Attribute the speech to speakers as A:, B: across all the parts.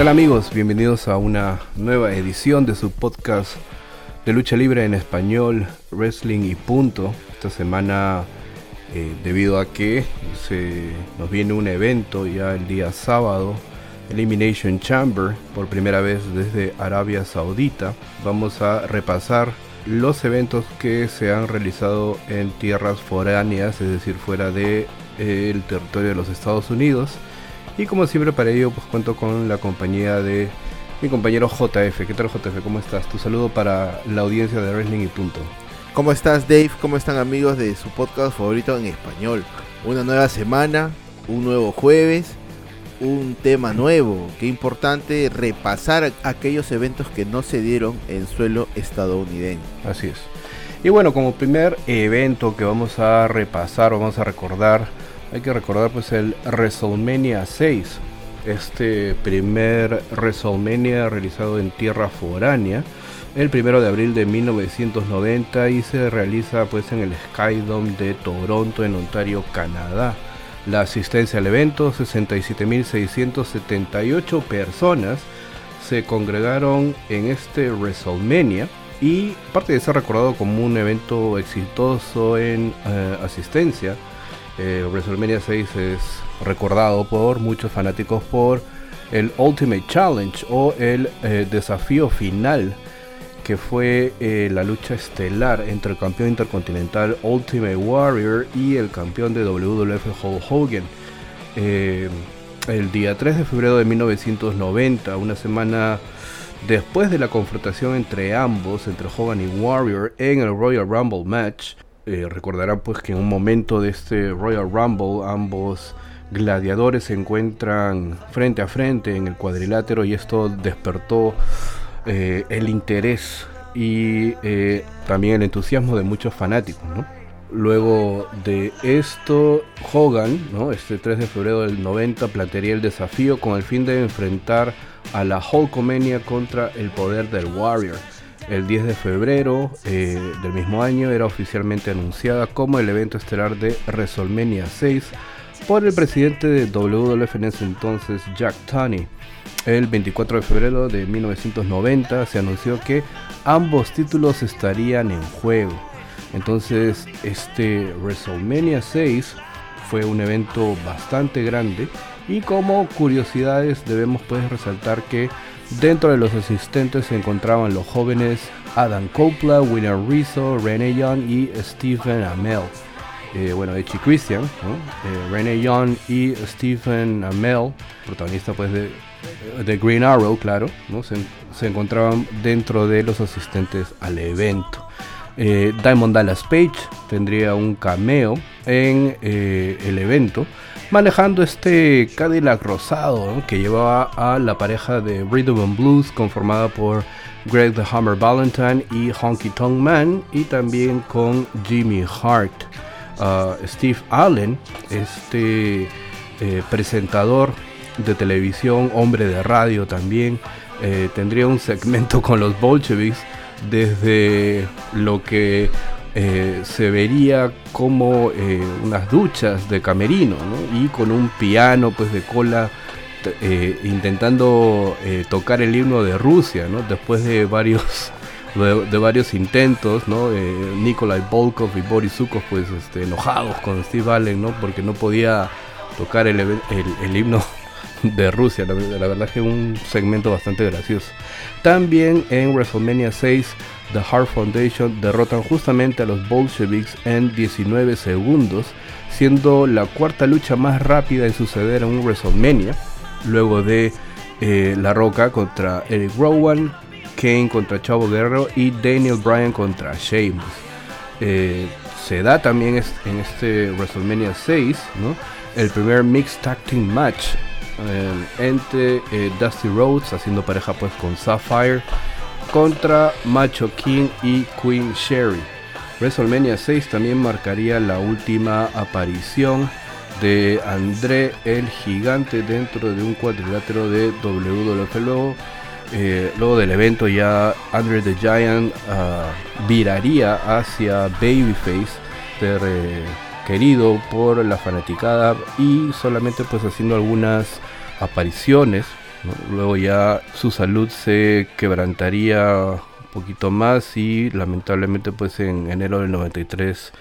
A: tal amigos? Bienvenidos a una nueva edición de su podcast de lucha libre en español, wrestling y punto. Esta semana, eh, debido a que se nos viene un evento ya el día sábado, Elimination Chamber, por primera vez desde Arabia Saudita, vamos a repasar los eventos que se han realizado en tierras foráneas, es decir, fuera del de, el territorio de los Estados Unidos y como siempre para ello pues cuento con la compañía de mi compañero JF. ¿Qué tal JF? ¿Cómo estás? Tu saludo para la audiencia de Wrestling y punto.
B: ¿Cómo estás Dave? ¿Cómo están amigos de su podcast favorito en español? Una nueva semana, un nuevo jueves, un tema nuevo. Qué importante repasar aquellos eventos que no se dieron en suelo estadounidense.
A: Así es. Y bueno, como primer evento que vamos a repasar, vamos a recordar hay que recordar pues el WrestleMania 6, este primer WrestleMania realizado en tierra foránea, el primero de abril de 1990 y se realiza pues en el Skydome de Toronto en Ontario, Canadá. La asistencia al evento, 67.678 personas se congregaron en este WrestleMania y aparte de ser recordado como un evento exitoso en eh, asistencia, eh, WrestleMania 6 es recordado por muchos fanáticos por el Ultimate Challenge o el eh, desafío final que fue eh, la lucha estelar entre el campeón intercontinental Ultimate Warrior y el campeón de WWF Hulk Hogan. el día 3 de febrero de 1990, una semana después de la confrontación entre ambos, entre Hogan y Warrior en el Royal Rumble match, eh, recordarán pues que en un momento de este Royal Rumble ambos gladiadores se encuentran frente a frente en el cuadrilátero y esto despertó eh, el interés y eh, también el entusiasmo de muchos fanáticos. Luego de esto, Hogan, ¿no? este 3 de febrero del 90, plantearía el desafío con el fin de enfrentar a la Hulkamania contra el poder del Warrior el 10 de febrero eh, del mismo año era oficialmente anunciada como el evento estelar de WrestleMania 6 por el presidente de WWF en ese entonces, Jack Tunney. El 24 de febrero de 1990 se anunció que ambos títulos estarían en juego. Entonces, este WrestleMania 6 fue un evento bastante grande y como curiosidades debemos pues resaltar que Dentro de los asistentes se encontraban los jóvenes Adam Copla, Winner Rizzo, Rene Young y Stephen Amell. Eh, bueno, Echi Christian, ¿no? eh, Young y Stephen Amell, protagonista pues de, de, Green Arrow, claro, se, encontraban dentro de los asistentes al evento. Eh, Diamond Dallas Page tendría un cameo en eh, el evento manejando este Cadillac rosado que llevaba a la pareja de Rhythm and Blues conformada por Greg the Hammer Valentine y Honky Tonk Man y también con Jimmy Hart. Uh, Steve Allen, este eh, presentador de televisión, hombre de radio también, eh, tendría un segmento con los Bolsheviks desde lo que eh, se vería como eh, unas duchas de camerino y con un piano pues de cola eh, intentando tocar el himno de Rusia después de varios de, varios intentos ¿no? Nikolai Volkov y Boris Zukov pues este, enojados con Steve Allen ¿no? porque no podía tocar el, el, himno de Rusia la, la verdad es que un segmento bastante gracioso también en WrestleMania 6 The Heart Foundation derrotan justamente a los Bolsheviks en 19 segundos, siendo la cuarta lucha más rápida en suceder en un WrestleMania, luego de eh, La Roca contra Eric Rowan, Kane contra Chavo Guerrero y Daniel Bryan contra Sheamus. Eh, se da también en este WrestleMania 6 el primer Mixed Tag Team Match eh, entre Dusty Rhodes haciendo pareja pues con Sapphire contra Macho King y Queen Sherry. WrestleMania 6 también marcaría la última aparición de André el Gigante dentro de un cuadrilátero de WWF. Luego, eh, luego del evento ya André the Giant ah, viraría hacia Babyface, eh, querido por la fanaticada y solamente pues haciendo algunas apariciones Luego ya su salud se quebrantaría un poquito más y lamentablemente pues en enero del 93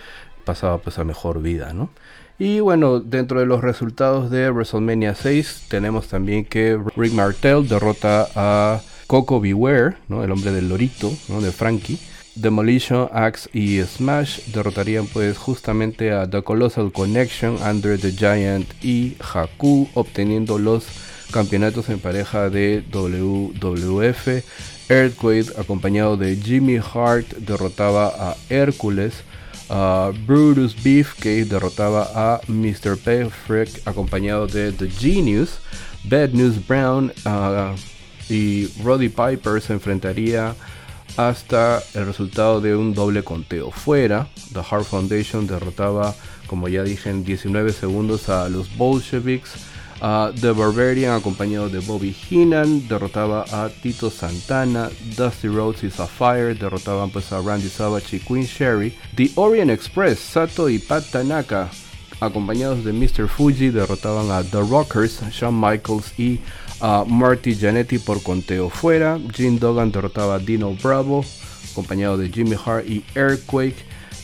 A: pasaba pues a mejor vida, ¿no? Y bueno, dentro de los resultados de WrestleMania 6 tenemos también que Rick Martel derrota a Coco Beware, ¿no? el hombre del lorito, ¿no? de Frankie. Demolition, Axe y Smash derrotarían pues justamente a The Colossal Connection, Under the Giant y Haku, obteniendo los campeonatos en pareja de WWF. Earthquake, acompañado de Jimmy Hart, derrotaba a Hércules. Brutus Beefcake derrotaba a Mr. Perfect, acompañado de The Genius. Bad News Brown y Roddy Piper se enfrentaría hasta el resultado de un doble conteo. Fuera, The Heart Foundation derrotaba, como ya dije, en 19 segundos a los Bolsheviks. The Barbarian, acompañado de Bobby Heenan, derrotaba a Tito Santana. Dusty Rhodes y Sapphire derrotaban pues a Randy Savage y Queen Sherry. The Orient Express, Sato y Pat Tanaka, acompañados de Mr. Fuji, derrotaban a The Rockers, Shawn Michaels y a Marty Janetti por conteo fuera. Jim Duggan derrotaba a Dino Bravo, acompañado de Jimmy Hart y Earthquake.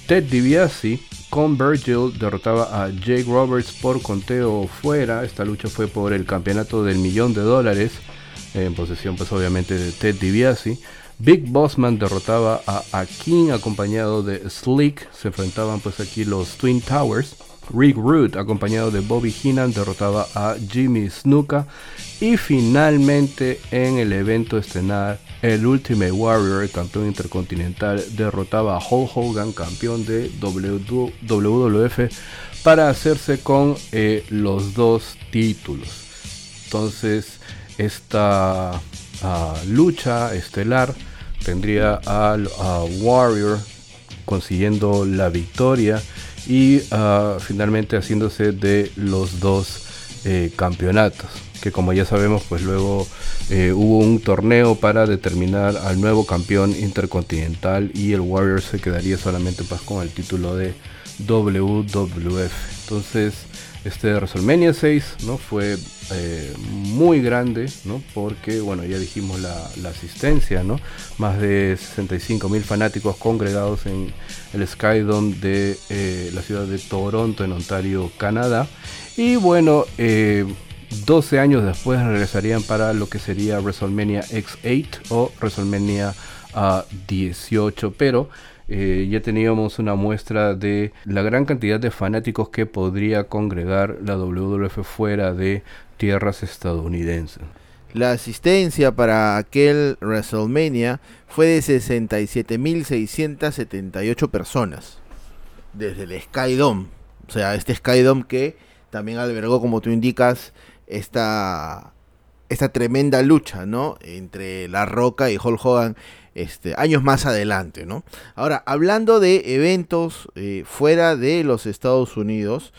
A: Ted DiBiase con Virgil derrotaba a Jake Roberts por conteo fuera. Esta lucha fue por el campeonato del millón de dólares, en posesión pues obviamente de Ted DiBiase. Big Bossman derrotaba a Akin acompañado de Slick. Se enfrentaban pues aquí los Twin Towers. Rick Root, acompañado de Bobby Heenan, derrotaba a Jimmy Snuka. Y finalmente en el evento estelar, el Ultimate Warrior, campeón intercontinental, derrotaba a Hulk Hogan, campeón de WWF, para hacerse con eh, los dos títulos. Entonces, esta ah, lucha estelar tendría al Warrior consiguiendo la victoria y uh, finalmente haciéndose de los dos eh, campeonatos que como ya sabemos pues luego eh, hubo un torneo para determinar al nuevo campeón intercontinental y el Warrior se quedaría solamente pues, con el título de WWF entonces este WrestleMania 6 ¿no? fue eh, muy grande, ¿no? porque bueno, ya dijimos la, asistencia, ¿no? más de 65 mil fanáticos congregados en el Skydome de eh, la ciudad de Toronto, en Ontario, Canadá. Y bueno, 12 eh, años después regresarían para lo que sería WrestleMania X8 o WrestleMania 18, pero eh, ya teníamos una muestra de la gran cantidad de fanáticos que podría congregar la WWF fuera de tierras estadounidenses.
B: La asistencia para aquel WrestleMania fue de 67.678 personas desde el Skydome. O sea, este Skydome que también albergó, como tú indicas, esta, esta tremenda lucha, ¿no? Entre La Roca y Hulk Hogan este, años más adelante, ¿no? Ahora, hablando de eventos eh, fuera de los Estados Unidos,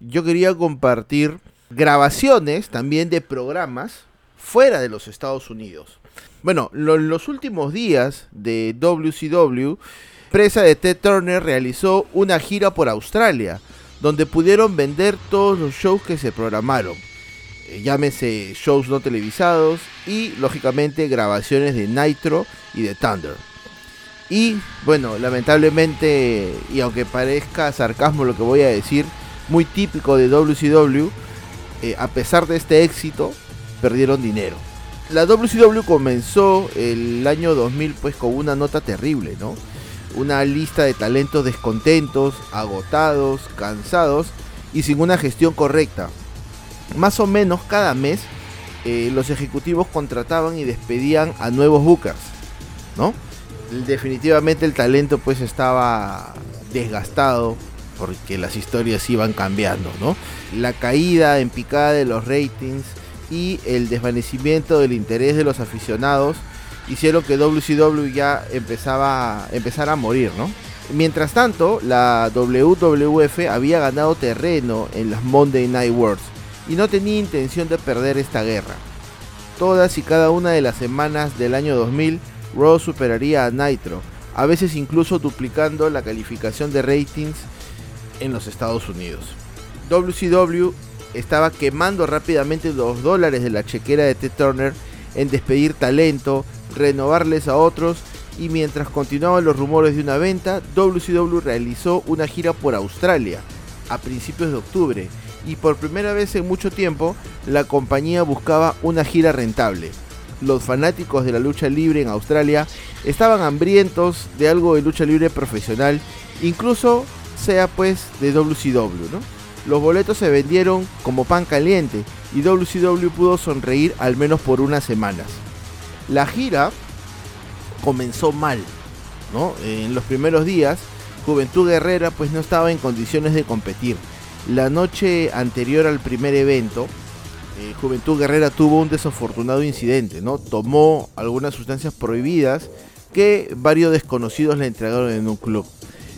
B: yo quería compartir grabaciones también de programas fuera de los Estados Unidos. Bueno, los últimos días de WCW, empresa de Ted Turner realizó una gira por Australia, donde pudieron vender todos los shows que se programaron. Eh, llámese shows no televisados y lógicamente grabaciones de Nitro y de Thunder. Y bueno, lamentablemente, y aunque parezca sarcasmo lo que voy a decir, muy típico de WCW, eh, a pesar de este éxito, perdieron dinero. La WCW comenzó el año 2000 pues con una nota terrible, ¿no? Una lista de talentos descontentos, agotados, cansados y sin una gestión correcta más o menos cada mes eh, los ejecutivos contrataban y despedían a nuevos bookers, ¿no? Definitivamente el talento pues estaba desgastado porque las historias iban cambiando, ¿no? La caída en picada de los ratings y el desvanecimiento del interés de los aficionados hicieron que WCW ya empezaba, empezara a morir, ¿no? Mientras tanto, la WWF había ganado terreno en las Monday Night Wars y no tenía intención de perder esta guerra. Todas y cada una de las semanas del año 2000, Raw superaría a Nitro, a veces incluso duplicando la calificación de ratings en los Estados Unidos. WCW estaba quemando rápidamente los dólares de la chequera de Ted Turner en despedir talento, renovarles a otros y mientras continuaban los rumores de una venta, WCW realizó una gira por Australia a principios de octubre y por primera vez en mucho tiempo la compañía buscaba una gira rentable. Los fanáticos de la lucha libre en Australia estaban hambrientos de algo de lucha libre profesional, incluso sea pues de WCW. Los boletos se vendieron como pan caliente y WCW pudo sonreír al menos por unas semanas. La gira comenzó mal, ¿no? En los primeros días, Juventud Guerrera pues no estaba en condiciones de competir. La noche anterior al primer evento, eh, Juventud Guerrera tuvo un desafortunado incidente, ¿no? Tomó algunas sustancias prohibidas que varios desconocidos le entregaron en un club.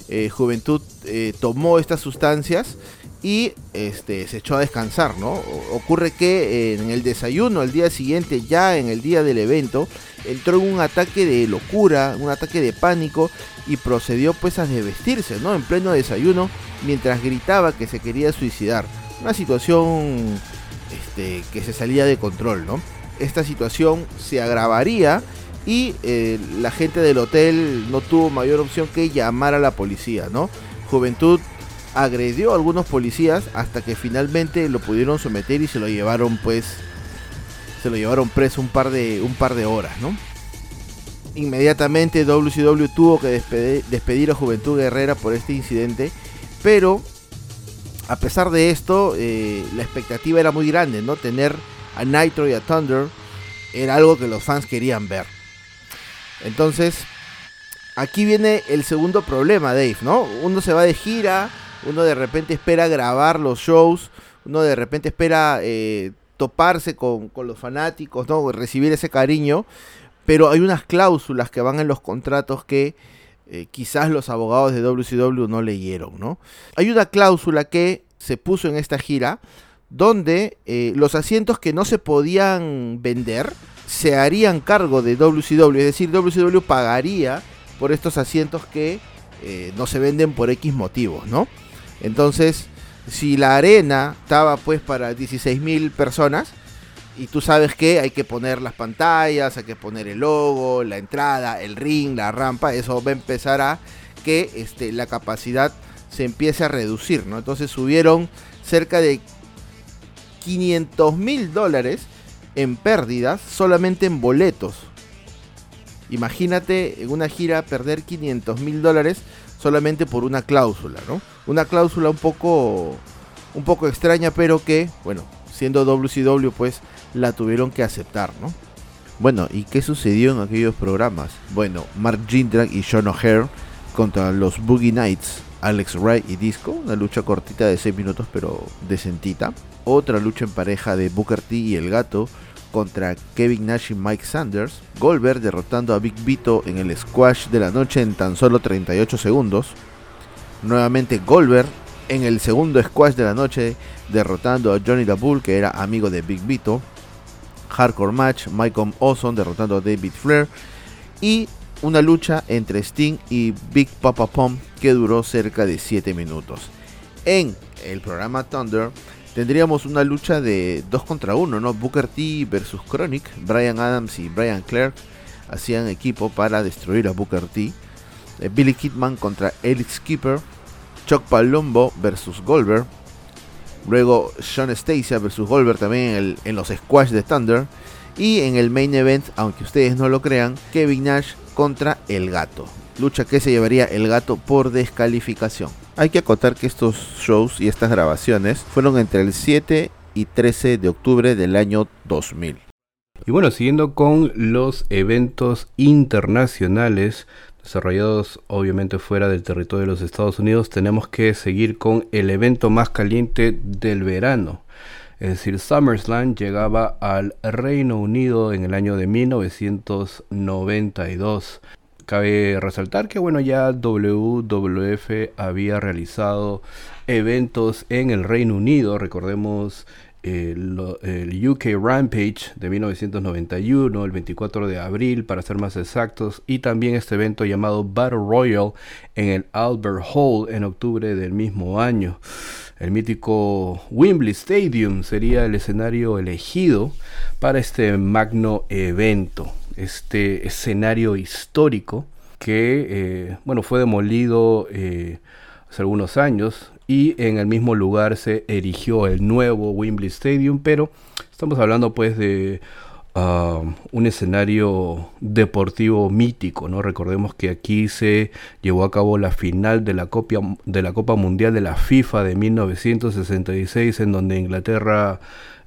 B: Eh, Juventud eh, tomó estas sustancias y este, se echó a descansar, ¿no? ocurre que en el desayuno al día siguiente, ya en el día del evento, entró en un ataque de locura, un ataque de pánico y procedió pues a desvestirse, ¿no? En pleno desayuno, mientras gritaba que se quería suicidar. Una situación este, que se salía de control, ¿no? Esta situación se agravaría y eh, la gente del hotel no tuvo mayor opción que llamar a la policía, ¿no? Juventud agredió a algunos policías hasta que finalmente lo pudieron someter y se lo llevaron pues se lo llevaron preso un par de un par de horas, ¿no? Inmediatamente WCW tuvo que despedir, a Juventud Guerrera por este incidente, pero a pesar de esto, eh, la expectativa era muy grande, ¿no? Tener a Nitro y a Thunder era algo que los fans querían ver. Entonces, aquí viene el segundo problema, Dave, ¿no? Uno se va de gira, uno de repente espera grabar los shows, uno de repente espera eh, toparse con, los fanáticos, ¿no? recibir ese cariño, pero hay unas cláusulas que van en los contratos que eh, quizás los abogados de WCW no leyeron. ¿no? Hay una cláusula que se puso en esta gira donde eh, los asientos que no se podían vender se harían cargo de WCW, es decir, WCW pagaría por estos asientos que no se venden por X motivos, ¿no? Entonces, si la arena estaba pues para 16.000 personas, y tú sabes que hay que poner las pantallas, hay que poner el logo, la entrada, el ring, la rampa, eso va a empezar a que este, la capacidad se empiece a reducir, ¿no? Entonces subieron cerca de 500 mil dólares en pérdidas solamente en boletos. Imagínate en una gira perder 500 mil dólares solamente por una cláusula, ¿no? Una cláusula un poco, un poco extraña, pero que, bueno, siendo WCW, pues la tuvieron que aceptar, ¿no? Bueno, ¿y qué sucedió en aquellos programas? Bueno, Mark Jindrak y Sean O'Hare contra los Boogie Knights, Alex Wright y Disco, una lucha cortita de 6 minutos pero decentita. Otra lucha en pareja de Booker T y El Gato contra Kevin Nash y Mike Sanders. Goldberg derrotando a Big Vito en el squash de la noche en tan solo 38 segundos. Nuevamente Goldberg en el segundo squash de la noche derrotando a Johnny the Bull que era amigo de Big Vito. Hardcore match, Michael Awesome derrotando a David Flair. Y una lucha entre Sting y Big Papa Pump que duró cerca de 7 minutos. En el programa Thunder tendríamos una lucha de 2 contra 1, ¿no? Booker T versus Chronic, Brian Adams y Brian Clark hacían equipo para destruir a Booker T. Eh, Billy Kidman contra Eric Skipper, Chuck Palumbo versus Goldberg, luego Sean Stacia versus Goldberg también en, en los squash de Thunder y en el main event, aunque ustedes no lo crean, Kevin Nash contra El Gato, lucha que se llevaría El Gato por descalificación. Hay que acotar que estos shows y estas grabaciones fueron entre el 7 y 13 de octubre del año 2000.
A: Y bueno, siguiendo con los eventos internacionales desarrollados obviamente fuera del territorio de los Estados Unidos, tenemos que seguir con el evento más caliente del verano. Es decir, SummerSlam llegaba al Reino Unido en el año de 1992. Cabe resaltar que bueno, ya WWF había realizado eventos en el Reino Unido, recordemos el, UK Rampage de 1991, el 24 de abril para ser más exactos, y también este evento llamado Battle Royal en el Albert Hall en octubre del mismo año. El mítico Wembley Stadium sería el escenario elegido para este magno evento, este escenario histórico que eh, bueno, fue demolido eh, hace algunos años y en el mismo lugar se erigió el nuevo Wembley Stadium, pero estamos hablando pues de um, un escenario deportivo mítico, ¿no? Recordemos que aquí se llevó a cabo la final de la, de la Copa Mundial de la FIFA de 1966, en donde Inglaterra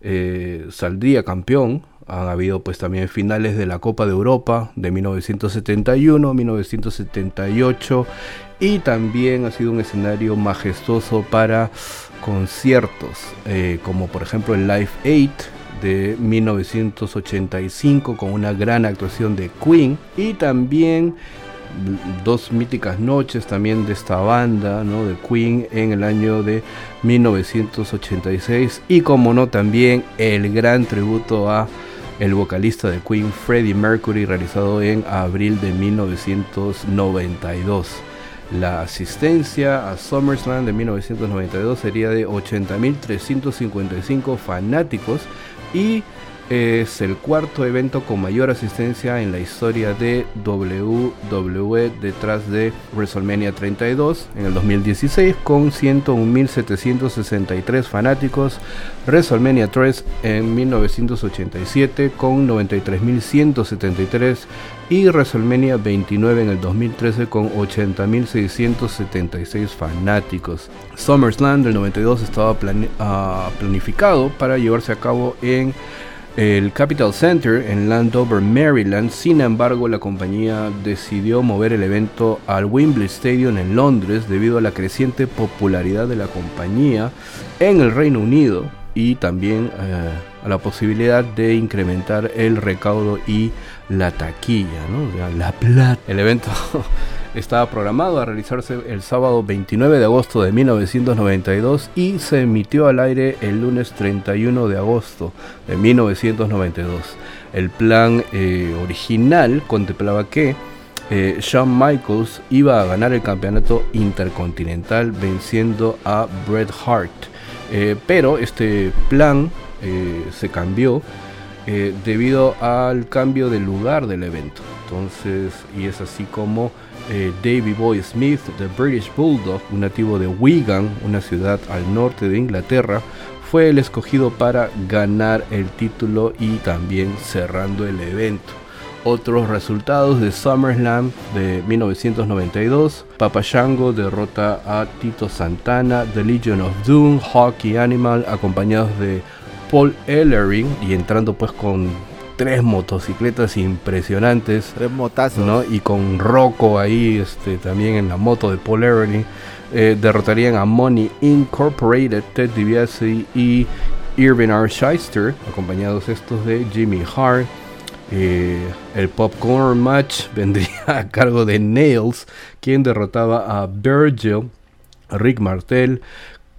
A: eh, saldría campeón. Han habido pues también finales de la Copa de Europa de 1971, 1978 y también ha sido un escenario majestuoso para conciertos eh, como por ejemplo el Live 8 de 1985 con una gran actuación de Queen y también dos míticas noches también de esta banda, ¿no? De Queen en el año de 1986 y como no también el gran tributo a el vocalista de Queen Freddie Mercury realizado en abril de 1992. La asistencia a SummerSlam de 1992 sería de 80.355 fanáticos y es el cuarto evento con mayor asistencia en la historia de WWE detrás de WrestleMania 32 en el 2016 con 101.763 fanáticos, WrestleMania 3 en 1987 con 93.173 y WrestleMania 29 en el 2013 con 80.676 fanáticos. SummerSlam del 92 estaba ah, planificado para llevarse a cabo en el Capital Center en Landover, Maryland. Sin embargo, la compañía decidió mover el evento al Wembley Stadium en Londres debido a la creciente popularidad de la compañía en el Reino Unido y también eh, a la posibilidad de incrementar el recaudo y la taquilla, la plata. El evento estaba programado a realizarse el sábado 29 de agosto de 1992 y se emitió al aire el lunes 31 de agosto de 1992. El plan eh, original contemplaba que eh, Shawn Michaels iba a ganar el campeonato intercontinental venciendo a Bret Hart. Eh, pero este plan se cambió debido al cambio de lugar del evento. Entonces, y es así como eh, Davy Boy Smith, The British Bulldog, un nativo de Wigan, una ciudad al norte de Inglaterra, fue el escogido para ganar el título y también cerrando el evento. Otros resultados de SummerSlam de 1992, Papa Shango derrota a Tito Santana, The Legion of Doom, Hockey Animal, acompañados de Paul Ellering y entrando pues con tres motocicletas impresionantes.
B: Tres motazos.
A: ¿no? Y con Rocco ahí este, también en la moto de Paul eh, derrotarían a Money Incorporated, Ted DiBiase y Irving R. Shyster, acompañados estos de Jimmy Hart. Eh, el Popcorn Match vendría a cargo de Nails, quien derrotaba a Virgil, Rick Martel,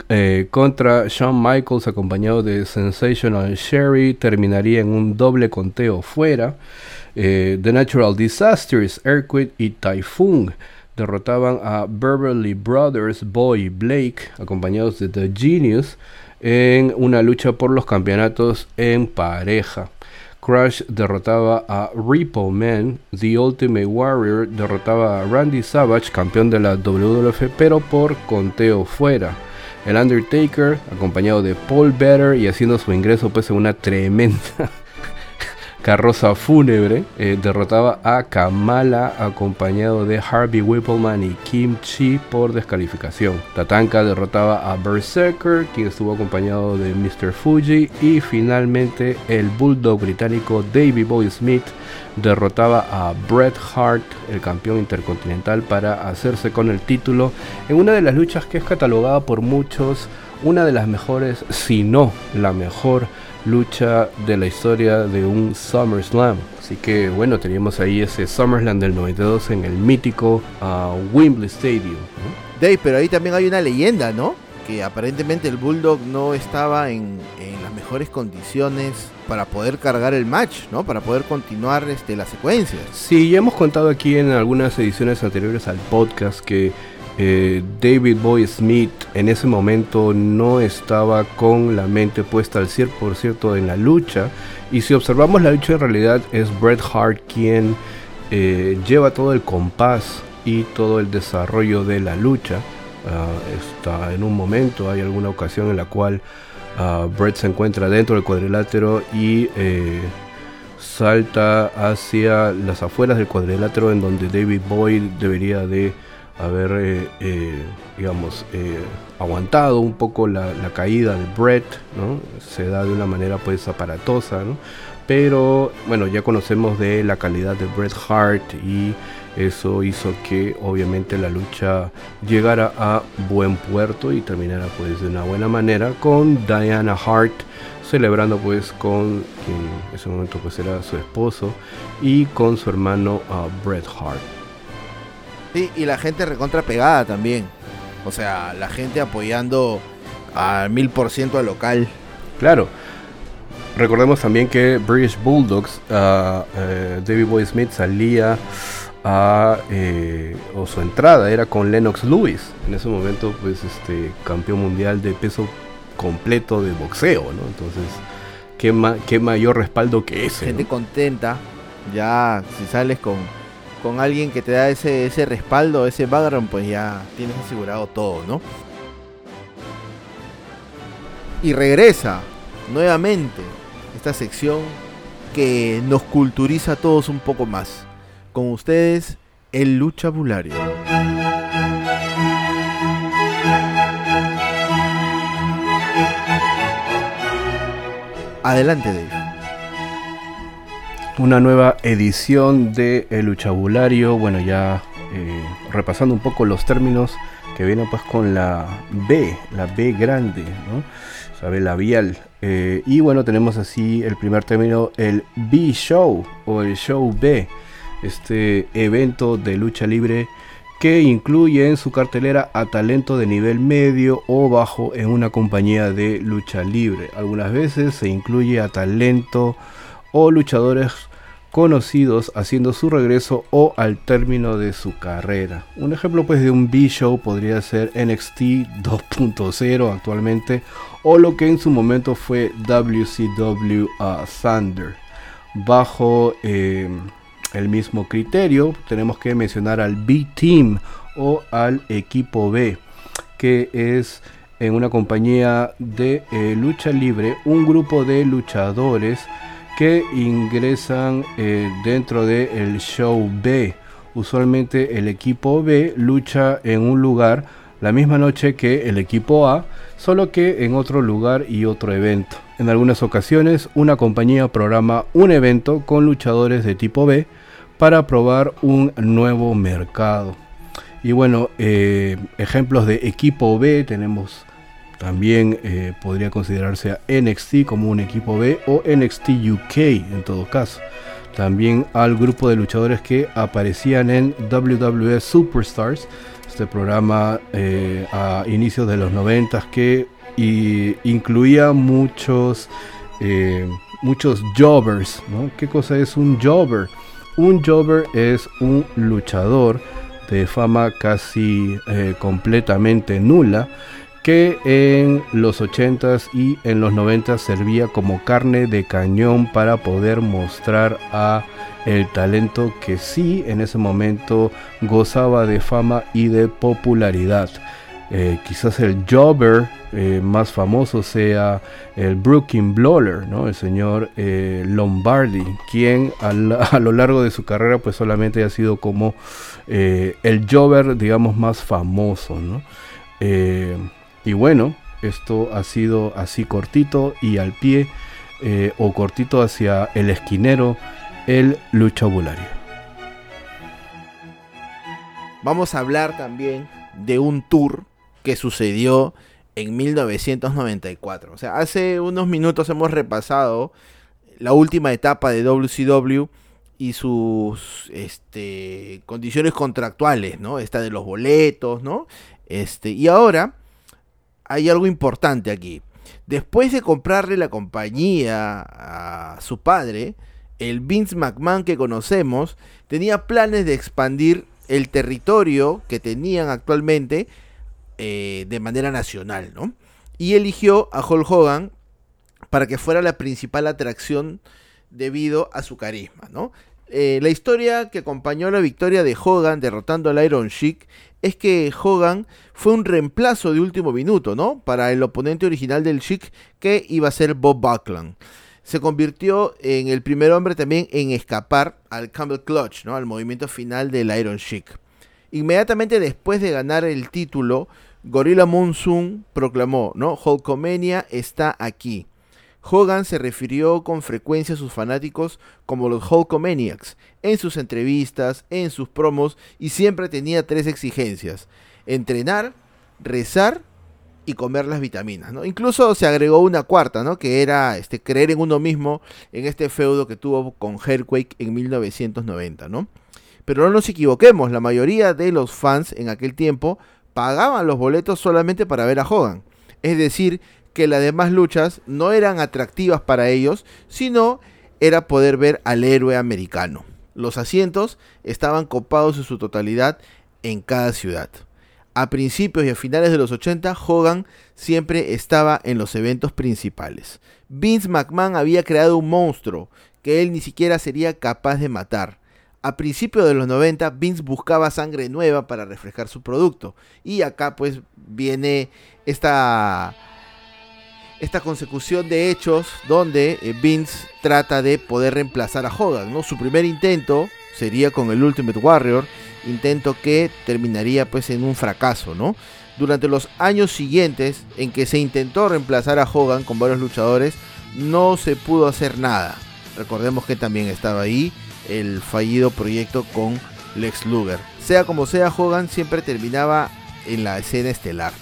A: eh, contra Shawn Michaels acompañado de Sensational Sherry terminaría en un doble conteo fuera. Eh, The Natural Disasters, Earthquake y Typhoon derrotaban a Beverly Brothers, Boy Blake, acompañados de The Genius, en una lucha por los campeonatos en pareja. Crush derrotaba a Repo Man, The Ultimate Warrior derrotaba a Randy Savage, campeón de la WWF, pero por conteo fuera. El Undertaker, acompañado de Paul Better y haciendo su ingreso pues en una tremenda carroza fúnebre, eh, derrotaba a Kamala acompañado de Harvey Whippleman y Kim Chi por descalificación. Tatanka derrotaba a Berserker, quien estuvo acompañado de Mr. Fuji y finalmente el Bulldog británico Davey Boy Smith derrotaba a Bret Hart, el campeón intercontinental, para hacerse con el título en una de las luchas que es catalogada por muchos una de las mejores, si no la mejor lucha de la historia de un SummerSlam. Así que bueno, teníamos ahí ese SummerSlam del 92 en el mítico uh, Wembley Stadium.
B: Dave, pero ahí también hay una leyenda, ¿no? Que aparentemente el Bulldog no estaba en, en las mejores condiciones para poder cargar el match, ¿no? Para poder continuar este, la secuencia.
A: Sí, ya hemos contado aquí en algunas ediciones anteriores al podcast que eh, David Boy Smith en ese momento no estaba con la mente puesta al 100% en la lucha. Y si observamos la lucha en realidad es Bret Hart quien eh, lleva todo el compás y todo el desarrollo de la lucha. Ah, está en un momento, hay alguna ocasión en la cual uh, Bret se encuentra dentro del cuadrilátero y eh, salta hacia las afueras del cuadrilátero en donde David Boyd debería de haber, eh, eh, digamos, aguantado un poco la, caída de Brett, ¿no? Se da de una manera pues aparatosa, ¿no? Pero bueno, ya conocemos de la calidad de Bret Hart y eso hizo que obviamente la lucha llegara a buen puerto y terminara pues de una buena manera con Diana Hart celebrando pues con en ese momento pues era su esposo y con su hermano uh, Bret Hart.
B: Sí, y la gente recontra pegada también. O sea, la gente apoyando al mil por ciento al local.
A: Claro. Recordemos también que British Bulldogs, uh, uh, David Boy Smith salía eh, o su entrada era con Lennox Lewis, en ese momento pues este campeón mundial de peso completo de boxeo, ¿no? Entonces, ¿qué, qué mayor respaldo que ese?
B: Gente contenta, ya si sales con, con alguien que te da ese, ese respaldo, ese background, pues ya tienes asegurado todo, ¿no? Y regresa nuevamente esta sección que nos culturiza a todos un poco más con ustedes el luchabulario. Adelante, Dave.
A: Una nueva edición de El Luchabulario. Bueno, ya eh, repasando un poco los términos que vienen pues con la B, la B grande, ¿no? Sabe, labial. Eh, y bueno, tenemos así el primer término, el B-Show o el Show B este evento de lucha libre que incluye en su cartelera a talento de nivel medio o bajo en una compañía de lucha libre. Algunas veces se incluye a talento o luchadores conocidos haciendo su regreso o al término de su carrera. Un ejemplo pues de un B-show podría ser NXT 2.0 actualmente o lo que en su momento fue WCW uh, Thunder bajo eh, el mismo criterio, tenemos que mencionar al B-Team o al equipo B, que es en una compañía de eh, lucha libre un grupo de luchadores que ingresan eh, dentro del show B. Usualmente el equipo B lucha en un lugar la misma noche que el equipo A, solo que en otro lugar y otro evento. En algunas ocasiones una compañía programa un evento con luchadores de tipo B para probar un nuevo mercado. Y bueno, eh, ejemplos de equipo B tenemos también eh, podría considerarse a NXT como un equipo B o NXT UK en todo caso. También al grupo de luchadores que aparecían en WWE Superstars, este programa eh, a inicios de los 90 que incluía muchos, muchos jobbers. ¿Qué cosa es un jobber? Un jobber es un luchador de fama casi eh, completamente nula que en los 80s y en los 90s servía como carne de cañón para poder mostrar a el talento que sí en ese momento gozaba de fama y de popularidad. Eh, quizás el jobber eh, más famoso sea el Brooklyn Blower, ¿no? el señor eh, Lombardi, quien a, lo largo de su carrera pues solamente ha sido como el jobber digamos más famoso. Y bueno, esto ha sido así cortito y al pie o cortito hacia el esquinero, el luchabulario.
B: Vamos a hablar también de un tour que sucedió en 1994. O sea, hace unos minutos hemos repasado la última etapa de WCW y sus este, condiciones contractuales, ¿no? Esta de los boletos, ¿no? Este, y ahora hay algo importante aquí. Después de comprarle la compañía a su padre, el Vince McMahon que conocemos tenía planes de expandir el territorio que tenían actualmente eh, de manera nacional, ¿no? Y eligió a Hulk Hogan para que fuera la principal atracción debido a su carisma, ¿no? Eh, la historia que acompañó la victoria de Hogan derrotando al Iron Sheik es que Hogan fue un reemplazo de último minuto, ¿no? Para el oponente original del Sheik que iba a ser Bob Backlund. Se convirtió en el primer hombre también en escapar al Campbell Clutch, ¿no? Al movimiento final del Iron Sheik. Inmediatamente después de ganar el título, Gorilla Monsoon proclamó, ¿no? Hulkomania está aquí. Hogan se refirió con frecuencia a sus fanáticos como los Hulkomaniacs en sus entrevistas, en sus promos y siempre tenía tres exigencias: entrenar, rezar y comer las vitaminas, ¿no? Incluso se agregó una cuarta, ¿no? Que era este, creer en uno mismo en este feudo que tuvo con Earthquake en 1990, ¿no? Pero no nos equivoquemos, la mayoría de los fans en aquel tiempo pagaban los boletos solamente para ver a Hogan. Es decir, que las demás luchas no eran atractivas para ellos, sino era poder ver al héroe americano. Los asientos estaban copados en su totalidad en cada ciudad. A principios y a finales de los 80, Hogan siempre estaba en los eventos principales. Vince McMahon había creado un monstruo que él ni siquiera sería capaz de matar. A principios de los 90, Vince buscaba sangre nueva para refrescar su producto. Y acá pues viene esta esta consecución de hechos donde eh, Vince trata de poder reemplazar a Hogan. ¿no? Su primer intento sería con el Ultimate Warrior, intento que terminaría pues en un fracaso. ¿no? Durante los años siguientes en que se intentó reemplazar a Hogan con varios luchadores, no se pudo hacer nada. Recordemos que también estaba ahí el fallido proyecto con Lex Luger. Sea como sea, Hogan siempre terminaba en la escena estelar.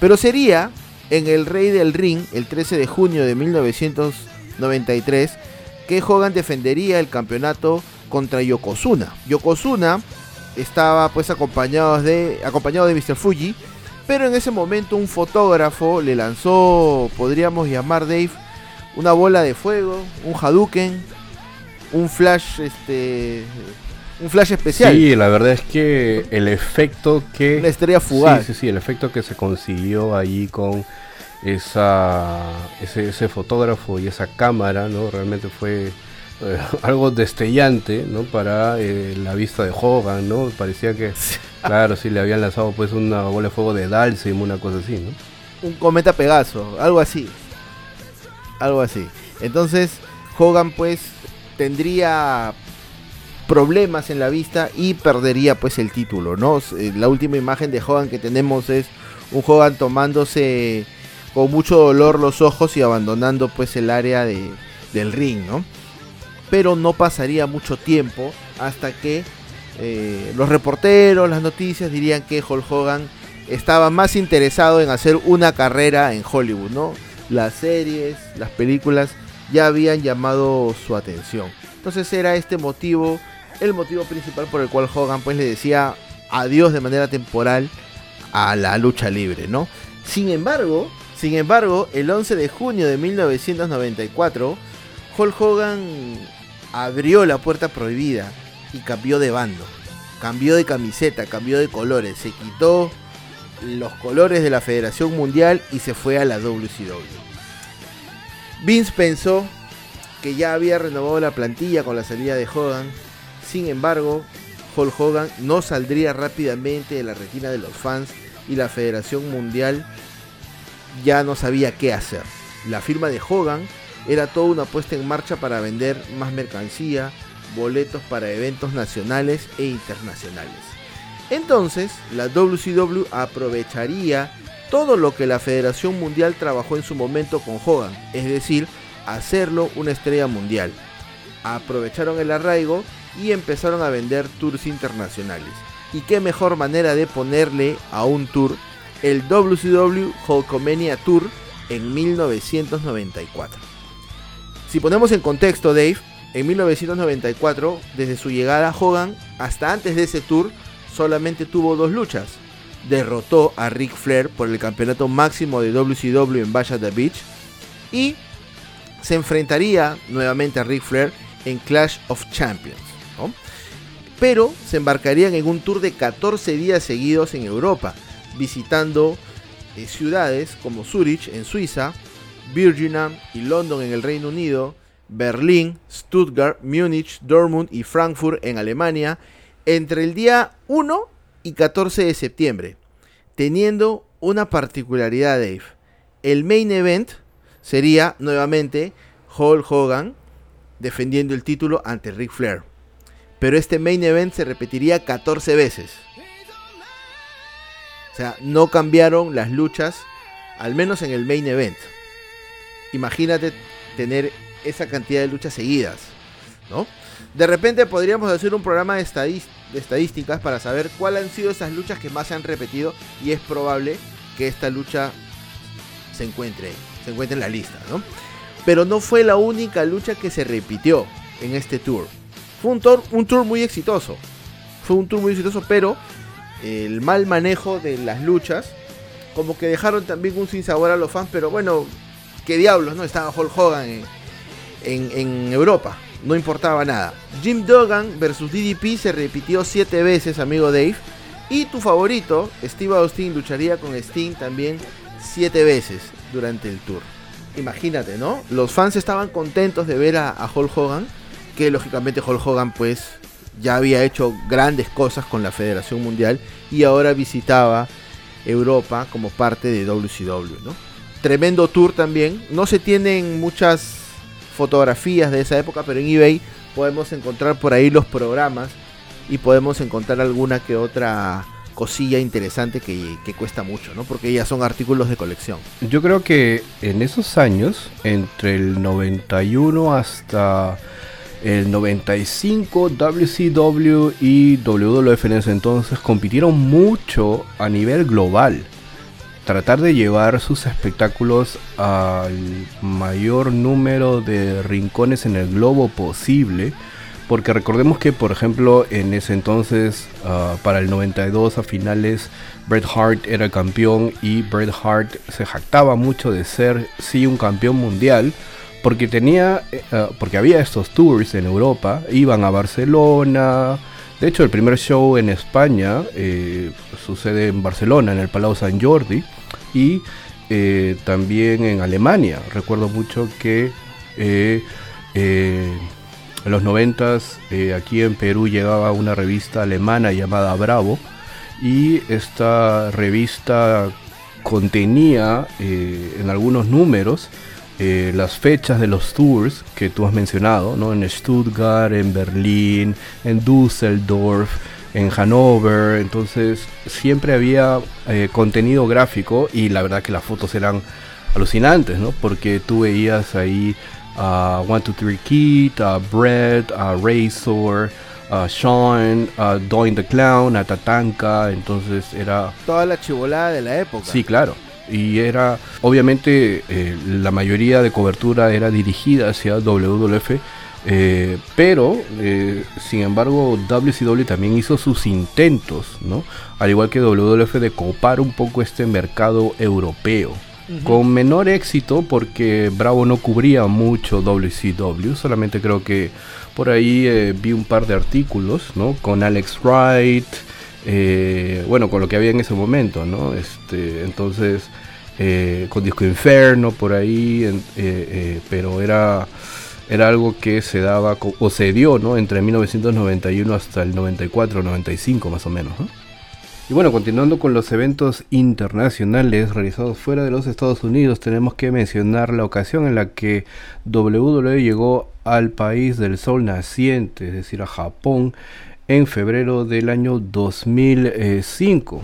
B: Pero sería en el Rey del Ring el 13 de junio de 1993 que Hogan defendería el campeonato contra Yokozuna. Yokozuna estaba pues acompañado de, acompañado de Mr. Fuji, pero en ese momento un fotógrafo le lanzó, podríamos llamar Dave, una bola de fuego, un Hadouken, un flash este un flash especial.
A: Sí, la verdad es que el efecto que...
B: Una estrella fugaz.
A: Sí, sí, sí, el efecto que se consiguió ahí con esa, ese, fotógrafo y esa cámara, ¿no? Realmente fue eh, algo destellante, ¿no? Para eh, la vista de Hogan, ¿no? Parecía que, claro, sí le habían lanzado pues una bola de fuego de Dalsim, una cosa así, ¿no?
B: Un cometa Pegaso, algo así. Algo así. Entonces, Hogan pues tendría problemas en la vista y perdería pues el título, ¿no? Eh, la última imagen de Hogan que tenemos es un Hogan tomándose con mucho dolor los ojos y abandonando pues el área de, del ring, ¿no? Pero no pasaría mucho tiempo hasta que eh, los reporteros, las noticias dirían que Hulk Hogan estaba más interesado en hacer una carrera en Hollywood, ¿no? Las series, las películas ya habían llamado su atención. Entonces era este motivo el motivo principal por el cual Hogan pues le decía adiós de manera temporal a la lucha libre, ¿no? Sin embargo, sin embargo, el 11 de junio de 1994, Hulk Hogan abrió la puerta prohibida y cambió de bando, cambió de camiseta, cambió de colores, se quitó los colores de la Federación Mundial y se fue a la WCW. Vince pensó que ya había renovado la plantilla con la salida de Hogan sin embargo, Hulk Hogan no saldría rápidamente de la retina de los fans y la Federación Mundial ya no sabía qué hacer. La firma de Hogan era toda una puesta en marcha para vender más mercancía, boletos para eventos nacionales e internacionales. Entonces, la WCW aprovecharía todo lo que la Federación Mundial trabajó en su momento con Hogan, es decir, hacerlo una estrella mundial. Aprovecharon el arraigo y empezaron a vender tours internacionales. Y qué mejor manera de ponerle a un tour el WCW Hulkamania Tour en 1994. Si ponemos en contexto, Dave, en 1994, desde su llegada a Hogan hasta antes de ese tour, solamente tuvo dos luchas. Derrotó a Ric Flair por el campeonato máximo de WCW en Bash the Beach y se enfrentaría nuevamente a Ric Flair en Clash of Champions. Pero se embarcarían en un tour de 14 días seguidos en Europa, visitando eh, ciudades como Zurich en Suiza, Birmingham y London en el Reino Unido, Berlín, Stuttgart, Múnich, Dortmund y Frankfurt en Alemania, entre el día 1 y 14 de septiembre, teniendo una particularidad, Dave. El main event sería nuevamente Hulk Hogan defendiendo el título ante Ric Flair. Pero este main event se repetiría 14 veces. O sea, no cambiaron las luchas, al menos en el main event. Imagínate tener esa cantidad de luchas seguidas, ¿no? De repente podríamos hacer un programa de, estadísticas para saber cuáles han sido esas luchas que más se han repetido y es probable que esta lucha se encuentre, se encuentre en la lista, ¿no? Pero no fue la única lucha que se repitió en este tour. Fue un tour, un tour muy exitoso. Fue un tour muy exitoso, pero el mal manejo de las luchas, como que dejaron también un sinsabor a los fans, pero bueno, qué diablos, ¿no? Estaba Hulk Hogan en, Europa, no importaba nada. Jim Duggan versus DDP se repitió siete veces, amigo Dave. Y tu favorito, Steve Austin, lucharía con Sting también siete veces durante el tour. Imagínate, ¿no? Los fans estaban contentos de ver a, a Hulk Hogan, que lógicamente Hulk Hogan pues ya había hecho grandes cosas con la Federación Mundial y ahora visitaba Europa como parte de WCW, ¿no? Tremendo tour también. No se tienen muchas fotografías de esa época, pero en eBay podemos encontrar por ahí los programas y podemos encontrar alguna que otra cosilla interesante que, que, cuesta mucho, ¿no? Porque ya son artículos de colección.
A: Yo creo que en esos años, entre el 91 hasta el 95 WCW y WWF en ese entonces compitieron mucho a nivel global. Tratar de llevar sus espectáculos al mayor número de rincones en el globo posible. Porque recordemos que, por ejemplo, en ese entonces, ah, para el 92 a finales, Bret Hart era campeón y Bret Hart se jactaba mucho de ser, sí, un campeón mundial porque tenía, eh, ah, porque había estos tours en Europa, iban a Barcelona. De hecho, el primer show en España eh, sucede en Barcelona, en el Palau San Jordi, y eh, también en Alemania. Recuerdo mucho que en los noventas aquí en Perú llegaba una revista alemana llamada Bravo, y esta revista contenía en algunos números eh, las fechas de los tours que tú has mencionado, ¿no? En Stuttgart, en Berlín, en Düsseldorf, en Hannover, entonces siempre había eh, contenido gráfico y la verdad que las fotos eran alucinantes, ¿no? Porque tú veías ahí a One Two Three Kid, a Brett, a Razor, a Sean, a Doing the Clown, a Tatanka, entonces era...
B: Toda la chivolada de la época.
A: Sí, claro y era obviamente eh, la mayoría de cobertura era dirigida hacia WWF eh, pero eh, sin embargo WCW también hizo sus intentos no al igual que WWF de copar un poco este mercado europeo con menor éxito porque Bravo no cubría mucho WCW solamente creo que por ahí vi un par de artículos no con Alex Wright eh, bueno, con lo que había en ese momento, ¿no? Este, entonces, eh, con Disco Inferno por ahí, eh, pero era, era algo que se daba o se dio, ¿no? Entre 1991 hasta el 94, 95 más o menos, Y bueno, continuando con los eventos internacionales realizados fuera de los Estados Unidos, tenemos que mencionar la ocasión en la que WWE llegó al país del sol naciente, es decir, a Japón, en febrero del año 2005.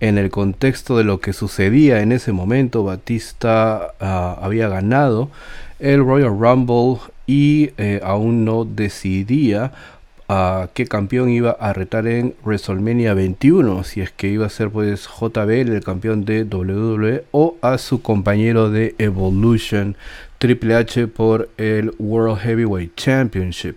A: En el contexto de lo que sucedía en ese momento, Batista ah, había ganado el Royal Rumble y eh, aún no decidía a qué campeón iba a retar en WrestleMania 21, si es que iba a ser pues JBL el campeón de WWE o a su compañero de Evolution Triple H por el World Heavyweight Championship.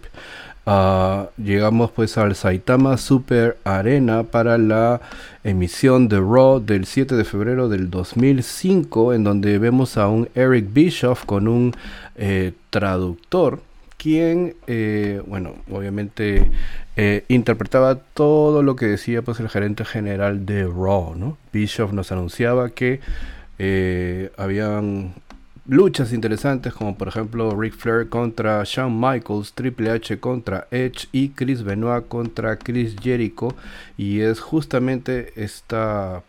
A: Ah, llegamos pues al Saitama Super Arena para la emisión de Raw del 7 de febrero del 2005 en donde vemos a un Eric Bischoff con un eh, traductor quien, eh, bueno, obviamente eh, interpretaba todo lo que decía pues el gerente general de Raw, ¿no? Bischoff nos anunciaba que habían luchas interesantes como por ejemplo Ric Flair contra Shawn Michaels, Triple H contra Edge y Chris Benoit contra Chris Jericho y es justamente esta